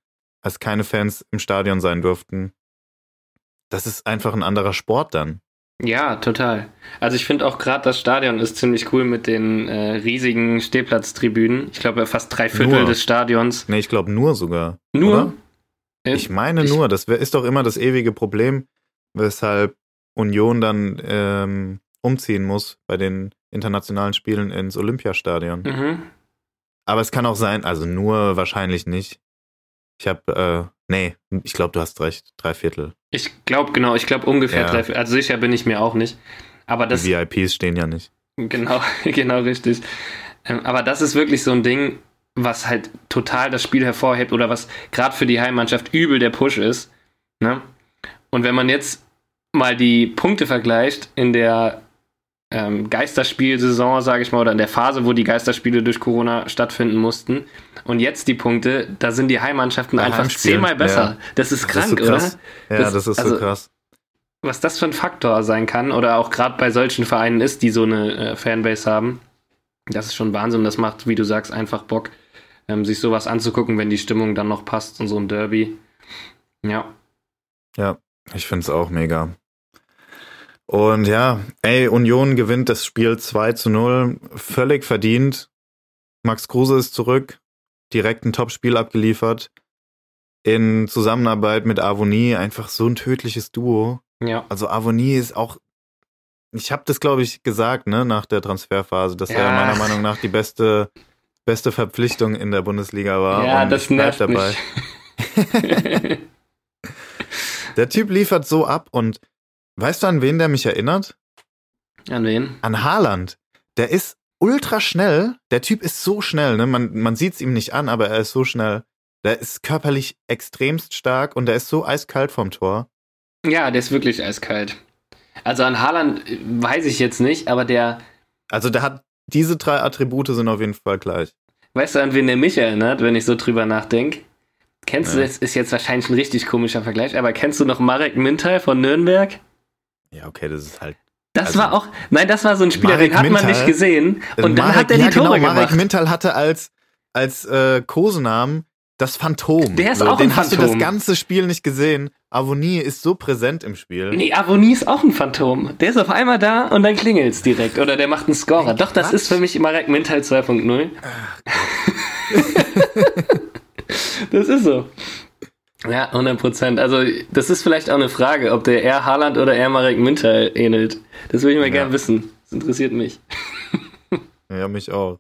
als keine Fans im Stadion sein durften. Das ist einfach ein anderer Sport dann. Ja, total. Also ich finde auch gerade das Stadion ist ziemlich cool mit den äh, riesigen Stehplatztribünen. Ich glaube fast drei Viertel Nur. des Stadions. Nee, ich glaube nur sogar. Nur? Äh, Ich meine ich- nur, das ist doch immer das ewige Problem, weshalb Union dann ähm, umziehen muss bei den internationalen Spielen ins Olympiastadion. Mhm. Aber es kann auch sein, also nur wahrscheinlich nicht. Ich habe, äh, nee, ich glaube, du hast recht, drei Viertel. Ich glaube genau, ich glaube ungefähr Ja. drei Viertel. Also sicher bin ich mir auch nicht. Aber das, Die VIPs stehen ja nicht. Genau, genau richtig. Ähm, aber das ist wirklich so ein Ding, was halt total das Spiel hervorhebt oder was gerade für die Heimmannschaft übel der Push ist. Ne? Und wenn man jetzt mal die Punkte vergleicht in der ähm, Geisterspielsaison, sage ich mal, oder in der Phase, wo die Geisterspiele durch Corona stattfinden mussten, und jetzt die Punkte, da sind die Heimmannschaften Bei einfach zehnmal besser. ja. Das ist Das krank, ist so krass. oder? Ja, Das- das, ist also- so krass. was das für ein Faktor sein kann oder auch gerade bei solchen Vereinen ist, die so eine äh, Fanbase haben. Das ist schon Wahnsinn. Das macht, wie du sagst, einfach Bock, ähm, sich sowas anzugucken, wenn die Stimmung dann noch passt und so ein Derby. Ja, Ja, ich finde es auch mega. Und ja, ey, Union gewinnt das Spiel 2 zu 0. Völlig verdient. Max Kruse ist zurück. Direkt ein Top-Spiel abgeliefert. In Zusammenarbeit mit Avonie. Einfach so ein tödliches Duo. ja, Also Avonie ist auch. Ich habe das, glaube ich, gesagt, ne, nach der Transferphase, dass er Ja. meiner Meinung nach die beste, beste Verpflichtung in der Bundesliga war. ja Und das nervt mich. Der Typ liefert so ab und weißt du, an wen der mich erinnert? An wen? An Haaland. Der ist ultra schnell. Der Typ ist so schnell, ne? Man, man sieht es ihm nicht an, aber er ist so schnell. Der ist körperlich extremst stark und der ist so eiskalt vom Tor. Ja, der ist wirklich eiskalt. Also an Haaland äh, weiß ich jetzt nicht, aber der. Also der hat diese drei Attribute sind auf jeden Fall gleich. Weißt du, an wen der mich erinnert, wenn ich so drüber nachdenke? Kennst ja. du, das ist jetzt wahrscheinlich ein richtig komischer Vergleich, aber kennst du noch Marek Mintal von Nürnberg? Ja, okay, das ist halt. Das also, war auch, nein, das war so ein Spieler, Marek den hat Mintal, man nicht gesehen und dann hat er die ja, Tore genau, Marek Mintal hatte als, als äh, Kosenamen das Phantom. Der ist so, auch den ein Phantom. hast du das ganze Spiel nicht gesehen. Avonie ist so präsent im Spiel. Nee, Avonie ist auch ein Phantom. Der ist auf einmal da und dann klingelt's direkt. Oder der macht einen Scorer. Doch, das ist für mich Marek Mental 2.0. das ist so. Ja, 100 Prozent. Also, das ist vielleicht auch eine Frage, ob der eher Haaland oder eher Marek Mintal ähnelt. Das würde ich mal ja. gerne wissen. Das interessiert mich. Ja, mich auch.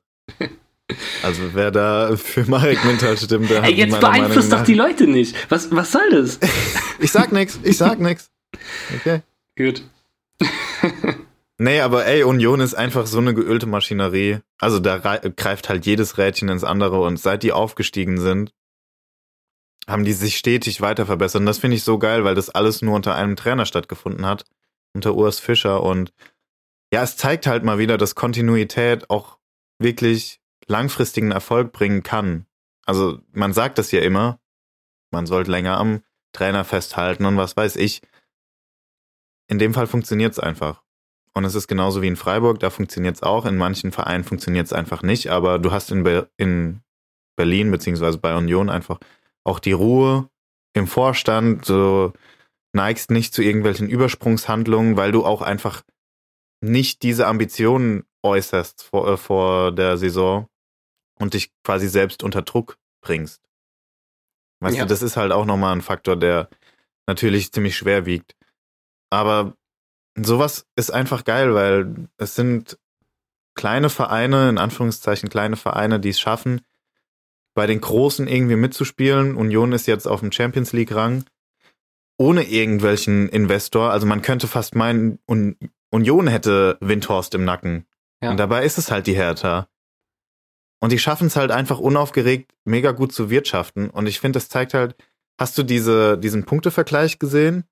Also wer da für Marek Mintal stimmt, der Ey, hat jetzt beeinflusst doch die Leute nicht. Was, was soll das? ich sag nix, ich sag nix. Okay. Gut. nee, aber ey, Union ist einfach so eine geölte Maschinerie. Also da greift halt jedes Rädchen ins andere und seit die aufgestiegen sind, haben die sich stetig weiter verbessert. Und das finde ich so geil, weil das alles nur unter einem Trainer stattgefunden hat, unter Urs Fischer. Und ja, es zeigt halt mal wieder, dass Kontinuität auch wirklich langfristigen Erfolg bringen kann. Also man sagt das ja immer, man sollte länger am Trainer festhalten und was weiß ich. In dem Fall funktioniert es einfach. Und es ist genauso wie in Freiburg, da funktioniert es auch. In manchen Vereinen funktioniert es einfach nicht, aber du hast in, Be in Berlin beziehungsweise bei Union einfach auch die Ruhe im Vorstand, du neigst nicht zu irgendwelchen Übersprungshandlungen, weil du auch einfach nicht diese Ambitionen äußerst vor, äh, vor der Saison, und dich quasi selbst unter Druck bringst. Weißt ja. du, das ist halt auch nochmal ein Faktor, der natürlich ziemlich schwer wiegt. Aber sowas ist einfach geil, weil es sind kleine Vereine, in Anführungszeichen kleine Vereine, die es schaffen, bei den Großen irgendwie mitzuspielen. Union ist jetzt auf dem Champions League-Rang, ohne irgendwelchen Investor. Also man könnte fast meinen, Union hätte Windhorst im Nacken. Ja. Und dabei ist es halt die Hertha. Und die schaffen es halt einfach unaufgeregt, mega gut zu wirtschaften. Und ich finde, das zeigt halt, hast du diese, diesen Punktevergleich gesehen?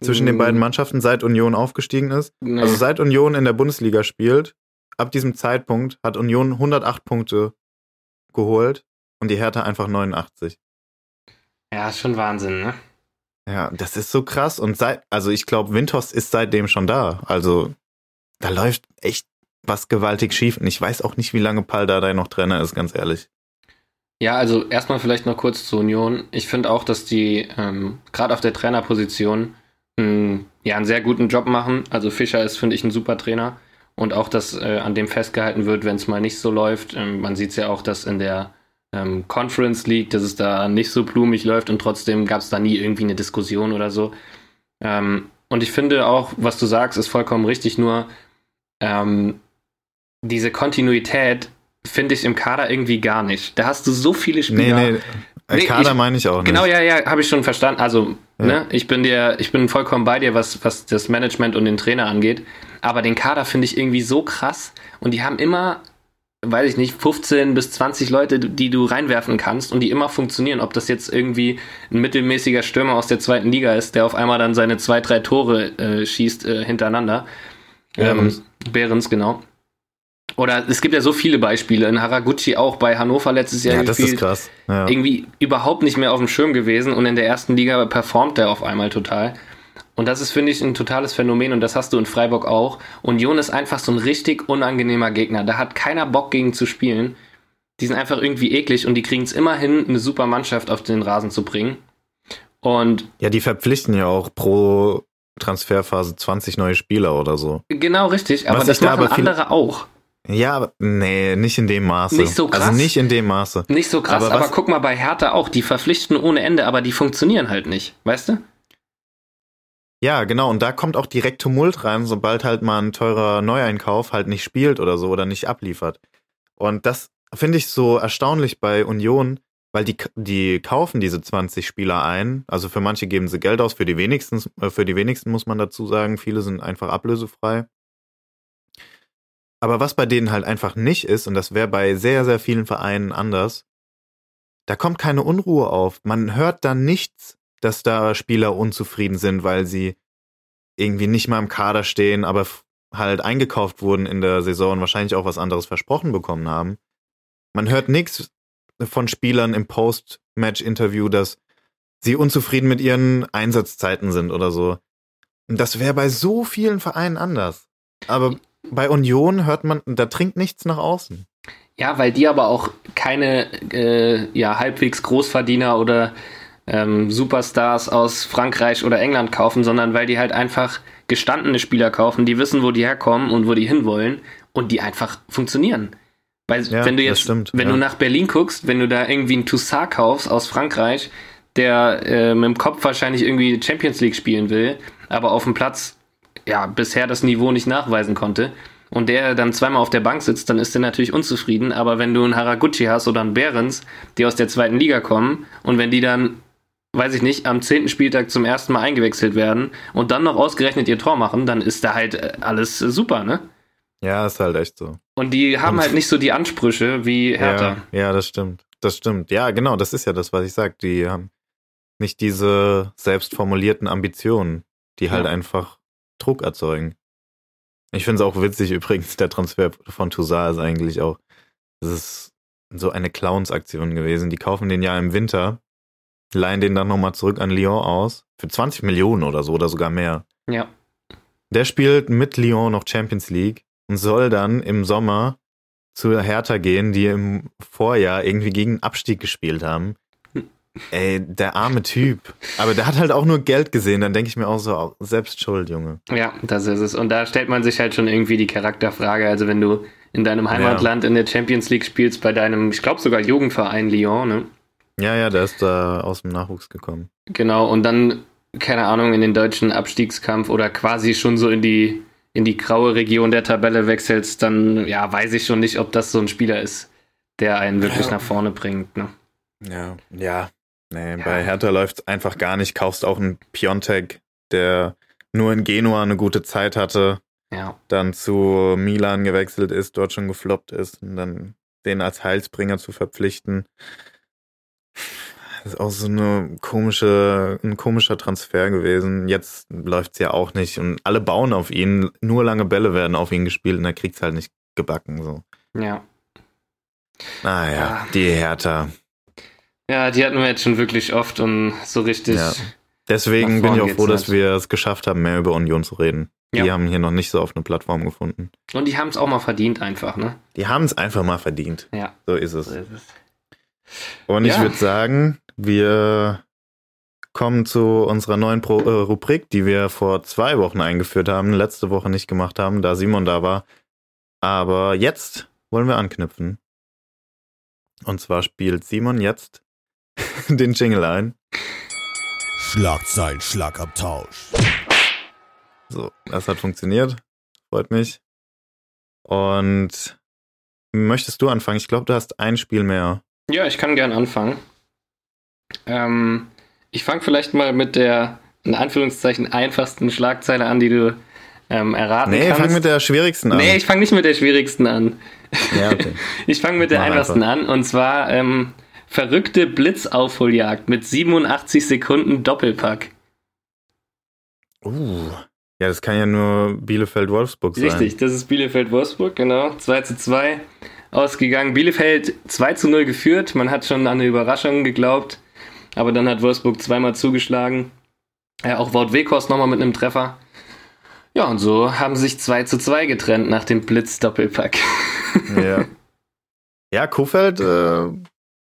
Zwischen mm. den beiden Mannschaften, seit Union aufgestiegen ist? Nee. Also seit Union in der Bundesliga spielt, ab diesem Zeitpunkt hat Union 108 Punkte geholt und die Hertha einfach 89. Ja, ist schon Wahnsinn, ne? Ja, das ist so krass. Und seit, also ich glaube, Windhorst ist seitdem schon da. Also da läuft echt was gewaltig schief. Und ich weiß auch nicht, wie lange Paul Dardai noch Trainer ist, ganz ehrlich. Ja, also erstmal vielleicht noch kurz zur Union. Ich finde auch, dass die ähm, gerade auf der Trainerposition mh, hm, ja einen sehr guten Job machen. Also Fischer ist, finde ich, ein super Trainer. Und auch, dass äh, an dem festgehalten wird, wenn es mal nicht so läuft. Ähm, man sieht es ja auch, dass in der ähm, Conference League, dass es da nicht so blumig läuft und trotzdem gab es da nie irgendwie eine Diskussion oder so. Ähm, und ich finde auch, was du sagst, ist vollkommen richtig, nur ähm, diese Kontinuität finde ich im Kader irgendwie gar nicht. Da hast du so viele Spieler. Nee, nee. nee Kader meine ich auch genau, nicht. Genau, ja, ja, habe ich schon verstanden. Also, ja. ne, ich bin dir, ich bin vollkommen bei dir, was, was das Management und den Trainer angeht. Aber den Kader finde ich irgendwie so krass und die haben immer, weiß ich nicht, 15 bis 20 Leute, die du reinwerfen kannst und die immer funktionieren. Ob das jetzt irgendwie ein mittelmäßiger Stürmer aus der zweiten Liga ist, der auf einmal dann seine zwei, drei Tore äh, schießt äh, hintereinander. Behrens. Ähm, Behrens, genau. Oder es gibt ja so viele Beispiele. In Haraguchi auch bei Hannover letztes Jahr ja, das ist krass. Ja. irgendwie überhaupt nicht mehr auf dem Schirm gewesen und in der ersten Liga performt er auf einmal total. Und das ist, finde ich, ein totales Phänomen und das hast du in Freiburg auch. Union ist einfach so ein richtig unangenehmer Gegner. Da hat keiner Bock gegen zu spielen. Die sind einfach irgendwie eklig und die kriegen es immer hin, eine super Mannschaft auf den Rasen zu bringen. Und ja, die verpflichten ja auch pro Transferphase 20 neue Spieler oder so. Genau, richtig. Aber Was das machen da aber andere auch. Ja, nee, nicht in dem Maße. Nicht so krass. Also nicht in dem Maße. Nicht so krass, aber, aber guck mal bei Hertha auch, die verpflichten ohne Ende, aber die funktionieren halt nicht, weißt du? Ja, genau, und da kommt auch direkt Tumult rein, sobald halt mal ein teurer Neueinkauf halt nicht spielt oder so oder nicht abliefert. Und das finde ich so erstaunlich bei Union, weil die, die kaufen diese 20 Spieler ein. Also für manche geben sie Geld aus, für die wenigsten, äh, für die wenigsten muss man dazu sagen, viele sind einfach ablösefrei. Aber was bei denen halt einfach nicht ist, und das wäre bei sehr, sehr vielen Vereinen anders, da kommt keine Unruhe auf. Man hört da nichts, dass da Spieler unzufrieden sind, weil sie irgendwie nicht mal im Kader stehen, aber halt eingekauft wurden in der Saison und wahrscheinlich auch was anderes versprochen bekommen haben. Man hört nichts von Spielern im Post-Match-Interview, dass sie unzufrieden mit ihren Einsatzzeiten sind oder so. Das wäre bei so vielen Vereinen anders. Aber bei Union hört man, da trinkt nichts nach außen. Ja, weil die aber auch keine äh, ja, halbwegs Großverdiener oder ähm, Superstars aus Frankreich oder England kaufen, sondern weil die halt einfach gestandene Spieler kaufen, die wissen, wo die herkommen und wo die hinwollen und die einfach funktionieren. Weil ja, wenn du jetzt, stimmt, wenn ja. du nach Berlin guckst, wenn du da irgendwie einen Toussaint kaufst aus Frankreich, der äh, mit dem Kopf wahrscheinlich irgendwie Champions League spielen will, aber auf dem Platz ja bisher das Niveau nicht nachweisen konnte und der dann zweimal auf der Bank sitzt, dann ist der natürlich unzufrieden. Aber wenn du einen Haraguchi hast oder einen Behrens, die aus der zweiten Liga kommen und wenn die dann weiß ich nicht, am zehnten Spieltag zum ersten Mal eingewechselt werden und dann noch ausgerechnet ihr Tor machen, dann ist da halt äh, alles super, ne? Ja, ist halt echt so. Und die haben und halt nicht so die Ansprüche wie Hertha. Ja, ja, das stimmt. Das stimmt. Ja, genau, das ist ja das, was ich sag. Die haben nicht diese selbst formulierten Ambitionen, die halt ja. einfach Druck erzeugen. Ich finde es auch witzig übrigens, der Transfer von Toussaint ist eigentlich auch, das ist so eine Clowns-Aktion gewesen. Die kaufen den ja im Winter leihen den dann nochmal zurück an Lyon aus. Für 20 Millionen oder so oder sogar mehr. Ja. Der spielt mit Lyon noch Champions League und soll dann im Sommer zu Hertha gehen, die im Vorjahr irgendwie gegen Abstieg gespielt haben. Ey, der arme Typ. Aber der hat halt auch nur Geld gesehen. Dann denke ich mir auch so, selbst schuld, Junge. Ja, das ist es. Und da stellt man sich halt schon irgendwie die Charakterfrage. Also wenn du in deinem Heimatland ja. in der Champions League spielst, bei deinem, ich glaube sogar Jugendverein Lyon, ne? Ja, ja, der ist da aus dem Nachwuchs gekommen. Genau, und dann, keine Ahnung, in den deutschen Abstiegskampf oder quasi schon so in die, in die graue Region der Tabelle wechselst, dann ja, weiß ich schon nicht, ob das so ein Spieler ist, der einen wirklich ja. nach vorne bringt. Ne? Ja, ja. Nee, ja. bei Hertha läuft es einfach gar nicht. Kaufst auch einen Piontek, der nur in Genua eine gute Zeit hatte, ja. dann zu Milan gewechselt ist, dort schon gefloppt ist und dann den als Heilsbringer zu verpflichten. Das ist auch so eine komische, ein komischer Transfer gewesen. Jetzt läuft's ja auch nicht und alle bauen auf ihn. Nur lange Bälle werden auf ihn gespielt und er kriegt's halt nicht gebacken. So. Ja. Naja, ja. die Hertha. Ja, die hatten wir jetzt schon wirklich oft und so richtig. Ja. Deswegen bin ich auch froh, dass wir es geschafft haben, mehr über Union zu reden. Ja. Die haben hier noch nicht so auf eine Plattform gefunden. Und die haben es auch mal verdient, einfach, ne? Die haben es einfach mal verdient. Ja. So ist es. So ist es. Und ja. ich würde sagen, wir kommen zu unserer neuen Pro äh, Rubrik, die wir vor zwei Wochen eingeführt haben, letzte Woche nicht gemacht haben, da Simon da war. Aber jetzt wollen wir anknüpfen. Und zwar spielt Simon jetzt den Jingle ein. Schlagzeilen, Schlagabtausch. So, das hat funktioniert. Freut mich. Und möchtest du anfangen? Ich glaube, du hast ein Spiel mehr. Ja, ich kann gern anfangen. Ähm, ich fange vielleicht mal mit der, in Anführungszeichen, einfachsten Schlagzeile an, die du ähm, erraten nee, kannst. Nee, fang mit der schwierigsten an. Nee, ich fange nicht mit der schwierigsten an. Ja, okay. ich fange mit der Mach einfachsten einfach. an und zwar ähm, verrückte Blitzaufholjagd mit 87 Sekunden Doppelpack. Uh, ja, das kann ja nur Bielefeld-Wolfsburg sein. Richtig, das ist Bielefeld-Wolfsburg, genau. 2 zu 2 ausgegangen. Bielefeld 2 zu 0 geführt. Man hat schon an eine Überraschung geglaubt. Aber dann hat Wolfsburg zweimal zugeschlagen. Ja, auch Wout Weghorst nochmal mit einem Treffer. Ja, und so haben sich 2 zu 2 getrennt nach dem Blitz-Doppelpack. Ja. Ja, Kofeld äh,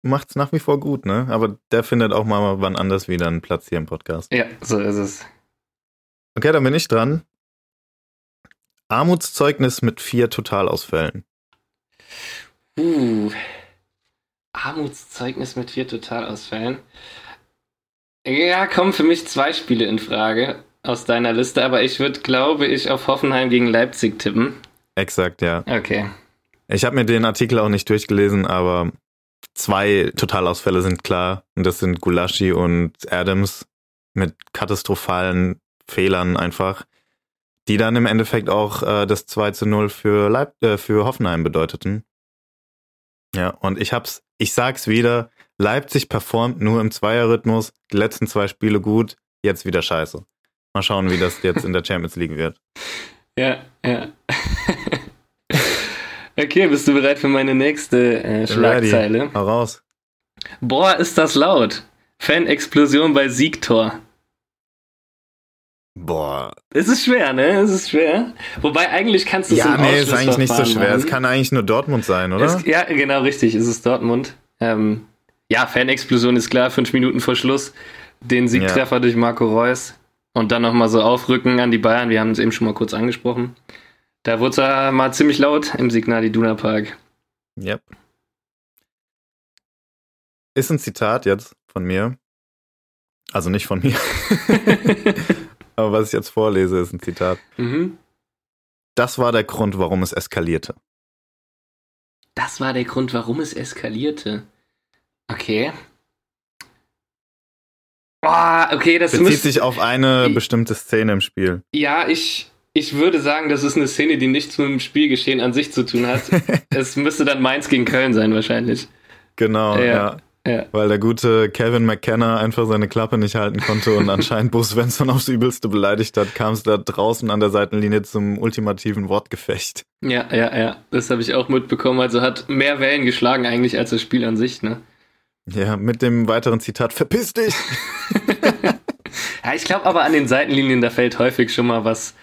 macht es nach wie vor gut, ne? Aber der findet auch mal wann anders wieder einen Platz hier im Podcast. Ja, so ist es. Okay, dann bin ich dran. Armutszeugnis mit vier Totalausfällen. Uh. Armutszeugnis mit vier Totalausfällen. Ja, kommen für mich zwei Spiele in Frage aus deiner Liste, aber ich würde, glaube ich, auf Hoffenheim gegen Leipzig tippen. Exakt, ja. Okay. Ich habe mir den Artikel auch nicht durchgelesen, aber zwei Totalausfälle sind klar. Und das sind Gulaschi und Adams mit katastrophalen Fehlern einfach, die dann im Endeffekt auch äh, das 2 zu 0 für, Leip äh, für Hoffenheim bedeuteten. Ja, und ich hab's, ich sag's wieder, Leipzig performt nur im Zweierrhythmus, die letzten zwei Spiele gut, jetzt wieder scheiße. Mal schauen, wie das jetzt in der Champions League wird. Ja, ja. okay, bist du bereit für meine nächste äh, Schlagzeile? Ready. Hau raus. Boah, ist das laut. Fan-Explosion bei Siegtor. Boah. Es ist schwer, ne? Es ist schwer. Wobei eigentlich kannst du es Ja, nee, ist eigentlich nicht so schwer. Es machen. kann eigentlich nur Dortmund sein, oder? Es, ja, genau, richtig. Es ist Dortmund. Ähm, ja, Fan-Explosion ist klar. Fünf Minuten vor Schluss. Den Siegtreffer durch Marco Reus. Und dann nochmal so aufrücken an die Bayern. Wir haben es eben schon mal kurz angesprochen. Da wurde es ja mal ziemlich laut im Signal Iduna Park. Yep. Ist ein Zitat jetzt von mir. Also nicht von mir. Aber was ich jetzt vorlese, ist ein Zitat. mhm. Das war der Grund, warum es eskalierte. Das war der Grund, warum es eskalierte. Okay. Boah, okay, das Bezieht müsste. sich auf eine bestimmte Szene im Spiel. Ja, ich, ich würde sagen, das ist eine Szene, die nichts mit dem Spielgeschehen an sich zu tun hat. es müsste dann Mainz gegen Köln sein, wahrscheinlich. Genau, Ja, ja. ja. Weil der gute Kevin McKenna einfach seine Klappe nicht halten konnte und anscheinend Bus Svensson aufs Übelste beleidigt hat, kam es da draußen an der Seitenlinie zum ultimativen Wortgefecht. Ja, ja, ja. Das habe ich auch mitbekommen. Also hat mehr Wellen geschlagen eigentlich als das Spiel an sich, ne? Ja, mit dem weiteren Zitat, verpiss dich! Ja, ich glaube aber an den Seitenlinien, da fällt häufig schon mal was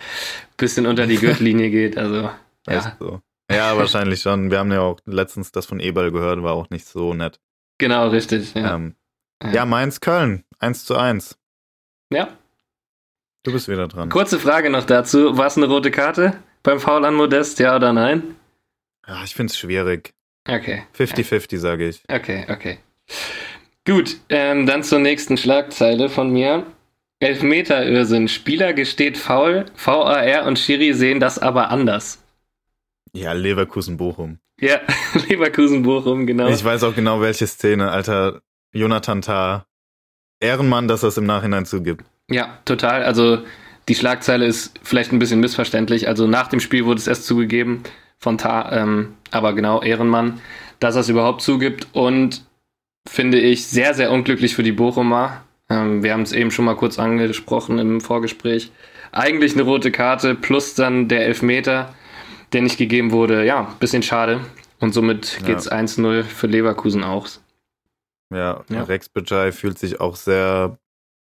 bisschen unter die Gürtellinie geht. Also, ja, so. Ja, wahrscheinlich schon. Wir haben ja auch letztens das von Eberl gehört, war auch nicht so nett. genau, richtig. Ja, ähm, Ja. ja Mainz-Köln, 1 zu 1. ja. Du bist wieder dran. Kurze Frage noch dazu. War es eine rote Karte beim Foul an Modest, ja oder nein? Ja, ich find's schwierig. Okay. 50-50, sage ich. Okay, okay. Gut, ähm, dann zur nächsten Schlagzeile von mir. Elfmeter-Irrsinn. Spieler gesteht faul, VAR und Schiri sehen das aber anders. Ja, Leverkusen-Bochum. Ja, Leverkusen-Bochum, genau. Ich weiß auch genau, welche Szene, Alter. Jonathan Tah. Ehrenmann, dass er es im Nachhinein zugibt. Ja, total. Also die Schlagzeile ist vielleicht ein bisschen missverständlich. Also nach dem Spiel wurde es erst zugegeben von Tar, ähm, aber genau, Ehrenmann, dass er es überhaupt zugibt und finde ich sehr, sehr unglücklich für die Bochumer. Ähm, wir haben es eben schon mal kurz angesprochen im Vorgespräch. Eigentlich eine rote Karte plus dann der Elfmeter, der nicht gegeben wurde. Ja, bisschen schade. Und somit Ja. geht es 1-0 für Leverkusen auch. Ja, Ja. Rex Bajai fühlt sich auch sehr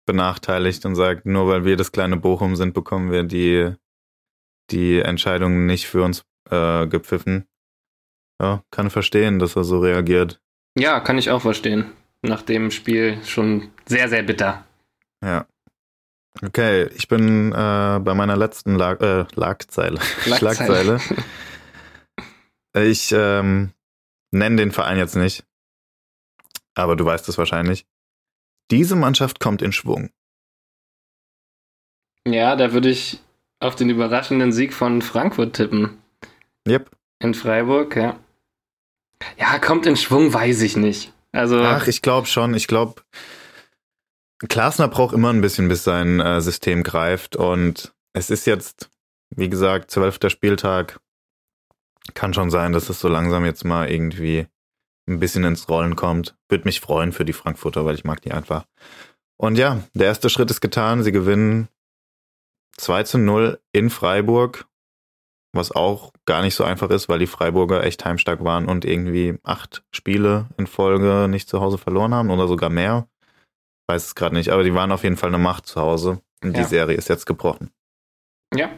benachteiligt und sagt, nur weil wir das kleine Bochum sind, bekommen wir die, die Entscheidung nicht für uns äh, gepfiffen. Ja, kann verstehen, dass er so reagiert. Ja, kann ich auch verstehen. Nach dem Spiel schon sehr, sehr bitter. Ja. Okay, ich bin äh, bei meiner letzten Lag äh, Lagzeile. Schlagzeile. Schlagzeile. Ich ähm, nenne den Verein jetzt nicht, aber du weißt es wahrscheinlich. Diese Mannschaft kommt in Schwung. Ja, da würde ich auf den überraschenden Sieg von Frankfurt tippen. Yep. In Freiburg, ja. Ja, kommt in Schwung, weiß ich nicht. Also, Ach, ich glaube schon. Ich glaube, Klasner braucht immer ein bisschen, bis sein äh, System greift. Und es ist jetzt, wie gesagt, zwölfter Spieltag. Kann schon sein, dass es so langsam jetzt mal irgendwie ein bisschen ins Rollen kommt. Würde mich freuen für die Frankfurter, weil ich mag die einfach. Und ja, der erste Schritt ist getan. Sie gewinnen 2 zu 0 in Freiburg, was auch gar nicht so einfach ist, weil die Freiburger echt heimstark waren und irgendwie acht Spiele in Folge nicht zu Hause verloren haben oder sogar mehr. Weiß es gerade nicht, aber die waren auf jeden Fall eine Macht zu Hause und die Ja. Serie ist jetzt gebrochen. ja.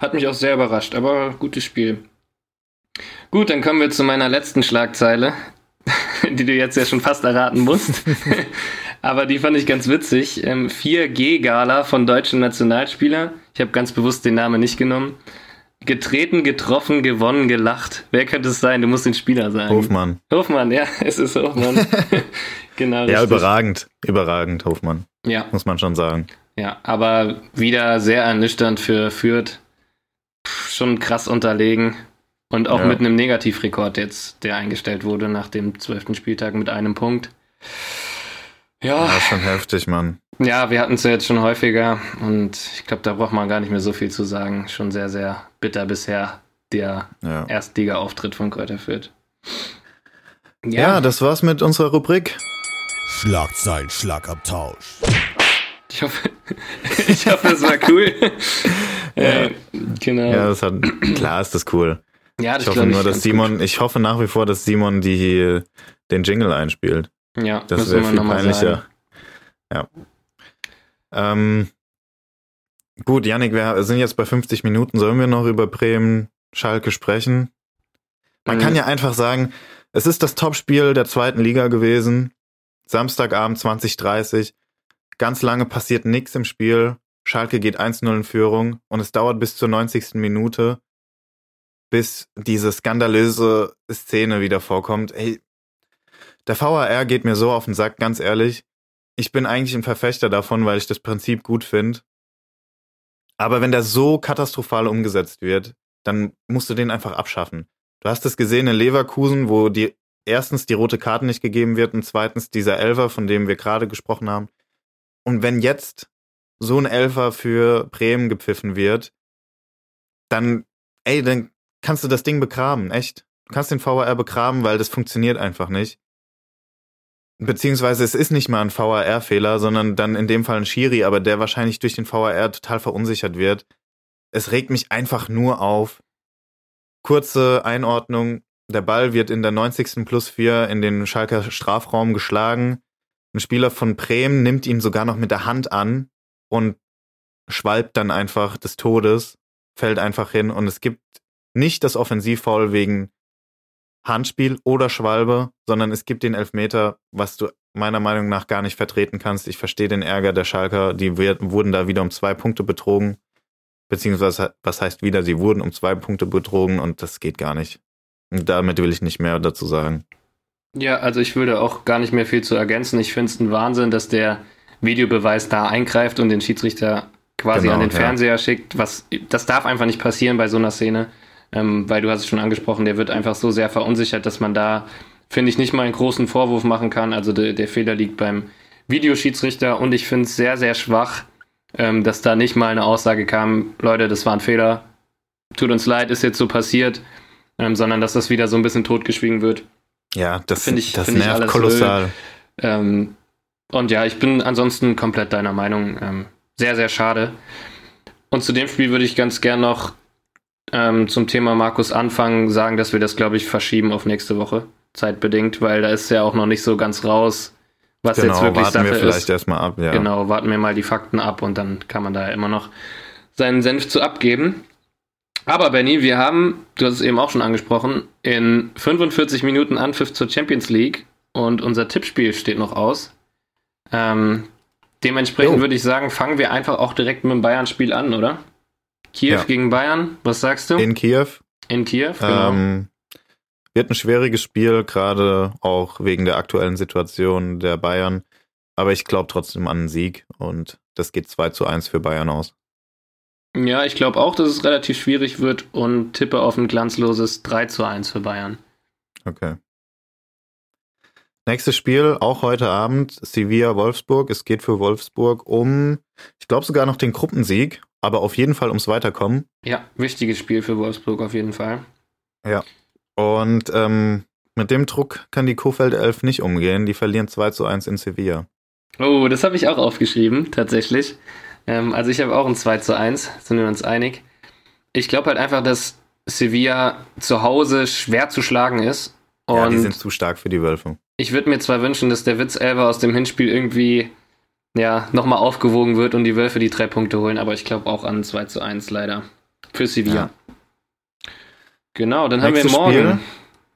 Hat mich auch sehr überrascht, aber gutes Spiel. Gut, dann kommen wir zu meiner letzten Schlagzeile, die du jetzt ja schon fast erraten musst. Aber die fand ich ganz witzig. Ähm, 4G-Gala von deutschen Nationalspielern. Ich habe ganz bewusst den Namen nicht genommen. Getreten, getroffen, gewonnen, gelacht. Wer könnte es sein? Du musst den Spieler sagen. Hofmann. Hofmann, ja, es ist Hofmann. genau. Ja, richtig. überragend. Überragend, Hofmann. Ja, Muss man schon sagen. ja, aber wieder sehr ernüchternd für Fürth. Schon krass unterlegen. Und auch Ja. mit einem Negativrekord jetzt, der eingestellt wurde nach dem zwölften Spieltag mit einem Punkt. Ja, Ja, schon heftig, Mann. ja, wir hatten es ja jetzt schon häufiger und ich glaube, da braucht man gar nicht mehr so viel zu sagen. Schon sehr, sehr bitter bisher der Ja. Erstliga-Auftritt von Kräuter Fürth. Ja. ja, das war's mit unserer Rubrik. Schlagzeilen, Schlagabtausch. Ich hoffe, ich hoffe, es war cool. ja, genau. Ja, das hat, klar ist das cool. Ja, das ich hoffe nur, dass Simon, gut. ich hoffe nach wie vor, dass Simon die, den Jingle einspielt. Ja, das wäre viel peinlicher. Ja. Ähm, gut, Yannick, wir sind jetzt bei 50 Minuten. Sollen wir noch über Bremen, Schalke sprechen? Man mhm. kann ja einfach sagen, es ist das Topspiel der zweiten Liga gewesen. Samstagabend 2030. Ganz lange passiert nichts im Spiel. Schalke geht 1-0 in Führung und es dauert bis zur 90. Minute, bis diese skandalöse Szene wieder vorkommt. Ey, der VAR geht mir so auf den Sack, ganz ehrlich. Ich bin eigentlich ein Verfechter davon, weil ich das Prinzip gut finde. Aber wenn der so katastrophal umgesetzt wird, dann musst du den einfach abschaffen. Du hast es gesehen in Leverkusen, wo die erstens die rote Karte nicht gegeben wird und zweitens dieser Elfer, von dem wir gerade gesprochen haben. Und wenn jetzt so ein Elfer für Bremen gepfiffen wird, dann, ey, dann kannst du das Ding begraben, echt. Du kannst den VAR begraben, weil das funktioniert einfach nicht. Beziehungsweise es ist nicht mal ein VAR-Fehler, sondern dann in dem Fall ein Schiri, aber der wahrscheinlich durch den VAR total verunsichert wird. Es regt mich einfach nur auf. Kurze Einordnung. Der Ball wird in der 90. plus 4 in den Schalker Strafraum geschlagen. Ein Spieler von Bremen nimmt ihn sogar noch mit der Hand an und schwalbt dann einfach des Todes, fällt einfach hin und es gibt nicht das Offensivfoul wegen Handspiel oder Schwalbe, sondern es gibt den Elfmeter, was du meiner Meinung nach gar nicht vertreten kannst. Ich verstehe den Ärger der Schalker, die wurden da wieder um zwei Punkte betrogen. Beziehungsweise, was heißt wieder, sie wurden um zwei Punkte betrogen und das geht gar nicht. Und damit will ich nicht mehr dazu sagen. Ja, also ich würde auch gar nicht mehr viel zu ergänzen. Ich finde es ein Wahnsinn, dass der Videobeweis da eingreift und den Schiedsrichter quasi genau, an den Fernseher ja. schickt. Was, das darf einfach nicht passieren bei so einer Szene ähm, weil du hast es schon angesprochen, der wird einfach so sehr verunsichert, dass man da, finde ich, nicht mal einen großen Vorwurf machen kann. Also de, der Fehler liegt beim Videoschiedsrichter und ich finde es sehr, sehr schwach, ähm, dass da nicht mal eine Aussage kam, Leute, das war ein Fehler, tut uns leid, ist jetzt so passiert, ähm, sondern dass das wieder so ein bisschen totgeschwiegen wird. Ja, das, finde ich, das find nervt ich kolossal. Ähm, und ja, ich bin ansonsten komplett deiner Meinung. Ähm, sehr, sehr schade. Und zu dem Spiel würde ich ganz gern noch ähm, zum Thema Markus Anfang sagen, dass wir das, glaube ich, verschieben auf nächste Woche, zeitbedingt, weil da ist ja auch noch nicht so ganz raus, was genau, jetzt wirklich warten Sache wir vielleicht ist. erstmal ab, ja. Genau, warten wir mal die Fakten ab und dann kann man da ja immer noch seinen Senf zu abgeben. Aber Benny, wir haben, du hast es eben auch schon angesprochen, in 45 Minuten Anpfiff zur Champions League und unser Tippspiel steht noch aus. Ähm, dementsprechend jo. würde ich sagen, fangen wir einfach auch direkt mit dem Bayern-Spiel an, oder? Kiew ja. gegen Bayern, was sagst du? In Kiew. In Kiew, genau. Ähm, wird ein schwieriges Spiel, gerade auch wegen der aktuellen Situation der Bayern. Aber ich glaube trotzdem an einen Sieg und das geht 2 zu 1 für Bayern aus. Ja, ich glaube auch, dass es relativ schwierig wird und tippe auf ein glanzloses 3 zu 1 für Bayern. Okay. Nächstes Spiel, auch heute Abend, Sevilla-Wolfsburg. Es geht für Wolfsburg um, ich glaube sogar noch den Gruppensieg aber auf jeden Fall ums Weiterkommen. Ja, wichtiges Spiel für Wolfsburg auf jeden Fall. Ja. Und ähm, mit dem Druck kann die Kofeld 11 nicht umgehen. Die verlieren 2 zu 1 in Sevilla. Oh, das habe ich auch aufgeschrieben, tatsächlich. Ähm, also ich habe auch ein 2 zu 1, sind wir uns einig. Ich glaube halt einfach, dass Sevilla zu Hause schwer zu schlagen ist. ja, die sind zu stark für die Wölfe. Ich würde mir zwar wünschen, dass der Witz Elber aus dem Hinspiel irgendwie ja, nochmal aufgewogen wird und die Wölfe die drei Punkte holen, aber ich glaube auch an 2 zu 1 leider. Für Sevilla. Ja. Genau, dann Nächstes haben wir morgen.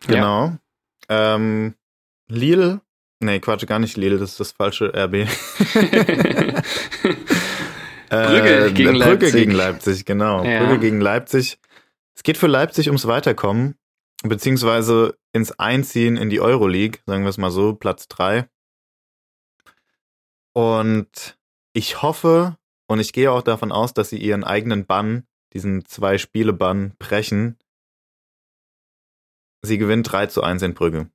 Spiel, genau. Ja. Ähm, Lille. Nee, Quatsch, gar nicht Lille, das ist das falsche RB. Brügge äh, gegen Brügge Leipzig. gegen Leipzig, genau. Ja. Brügge gegen Leipzig. Es geht für Leipzig ums Weiterkommen, beziehungsweise ins Einziehen in die Euroleague, sagen wir es mal so, Platz 3. Und ich hoffe und ich gehe auch davon aus, dass sie ihren eigenen Bann, diesen Zwei-Spiele-Bann, brechen. Sie gewinnt 3 zu 1 in Brügge.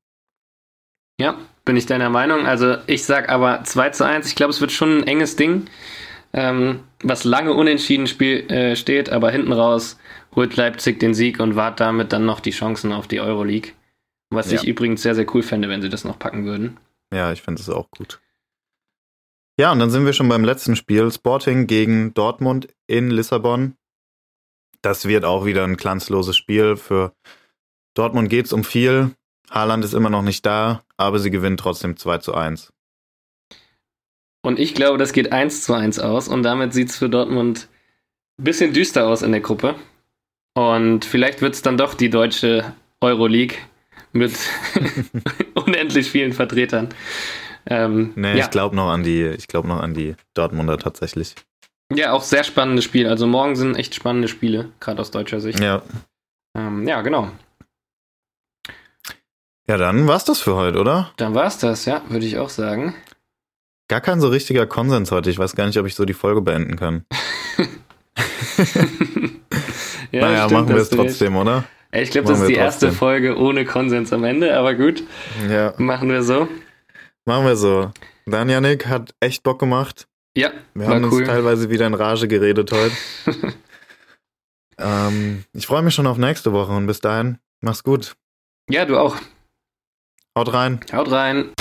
Ja, bin ich deiner Meinung. Also ich sag aber 2 zu 1. Ich glaube, es wird schon ein enges Ding, ähm, was lange unentschieden spiel, äh, steht, aber hinten raus holt Leipzig den Sieg und wahrt damit dann noch die Chancen auf die Euroleague. Was Ja. ich übrigens sehr, sehr cool fände, wenn sie das noch packen würden. Ja, ich finde es auch gut. Ja, und dann sind wir schon beim letzten Spiel. Sporting gegen Dortmund in Lissabon. Das wird auch wieder ein glanzloses Spiel. Für Dortmund geht es um viel. Haaland ist immer noch nicht da, aber sie gewinnen trotzdem 2 zu 1. Und ich glaube, das geht 1 zu 1 aus und damit sieht es für Dortmund ein bisschen düster aus in der Gruppe. Und vielleicht wird es dann doch die deutsche Euroleague mit unendlich vielen Vertretern. Ähm, Nee, ja. ich glaube noch an die, ich glaube noch an die Dortmunder tatsächlich. ja, auch sehr spannendes Spiel. Also morgen sind echt spannende Spiele, gerade aus deutscher Sicht. Ja. Ähm, ja, genau. Ja, dann war's das für heute, oder? Dann war es das, ja, würde ich auch sagen. Gar kein so richtiger Konsens heute. Ich weiß gar nicht, ob ich so die Folge beenden kann. ja, naja, stimmt, machen wir es du recht. trotzdem, oder? Ich glaube, das ist die wir erste trotzdem. Folge ohne Konsens am Ende, aber gut, Ja. machen wir so. Machen wir so. Dann, Janik, hat echt Bock gemacht. Ja, Wir haben cool. uns teilweise wieder in Rage geredet heute. ähm, ich freue mich schon auf nächste Woche und bis dahin, mach's gut. Ja, du auch. Haut rein. Haut rein.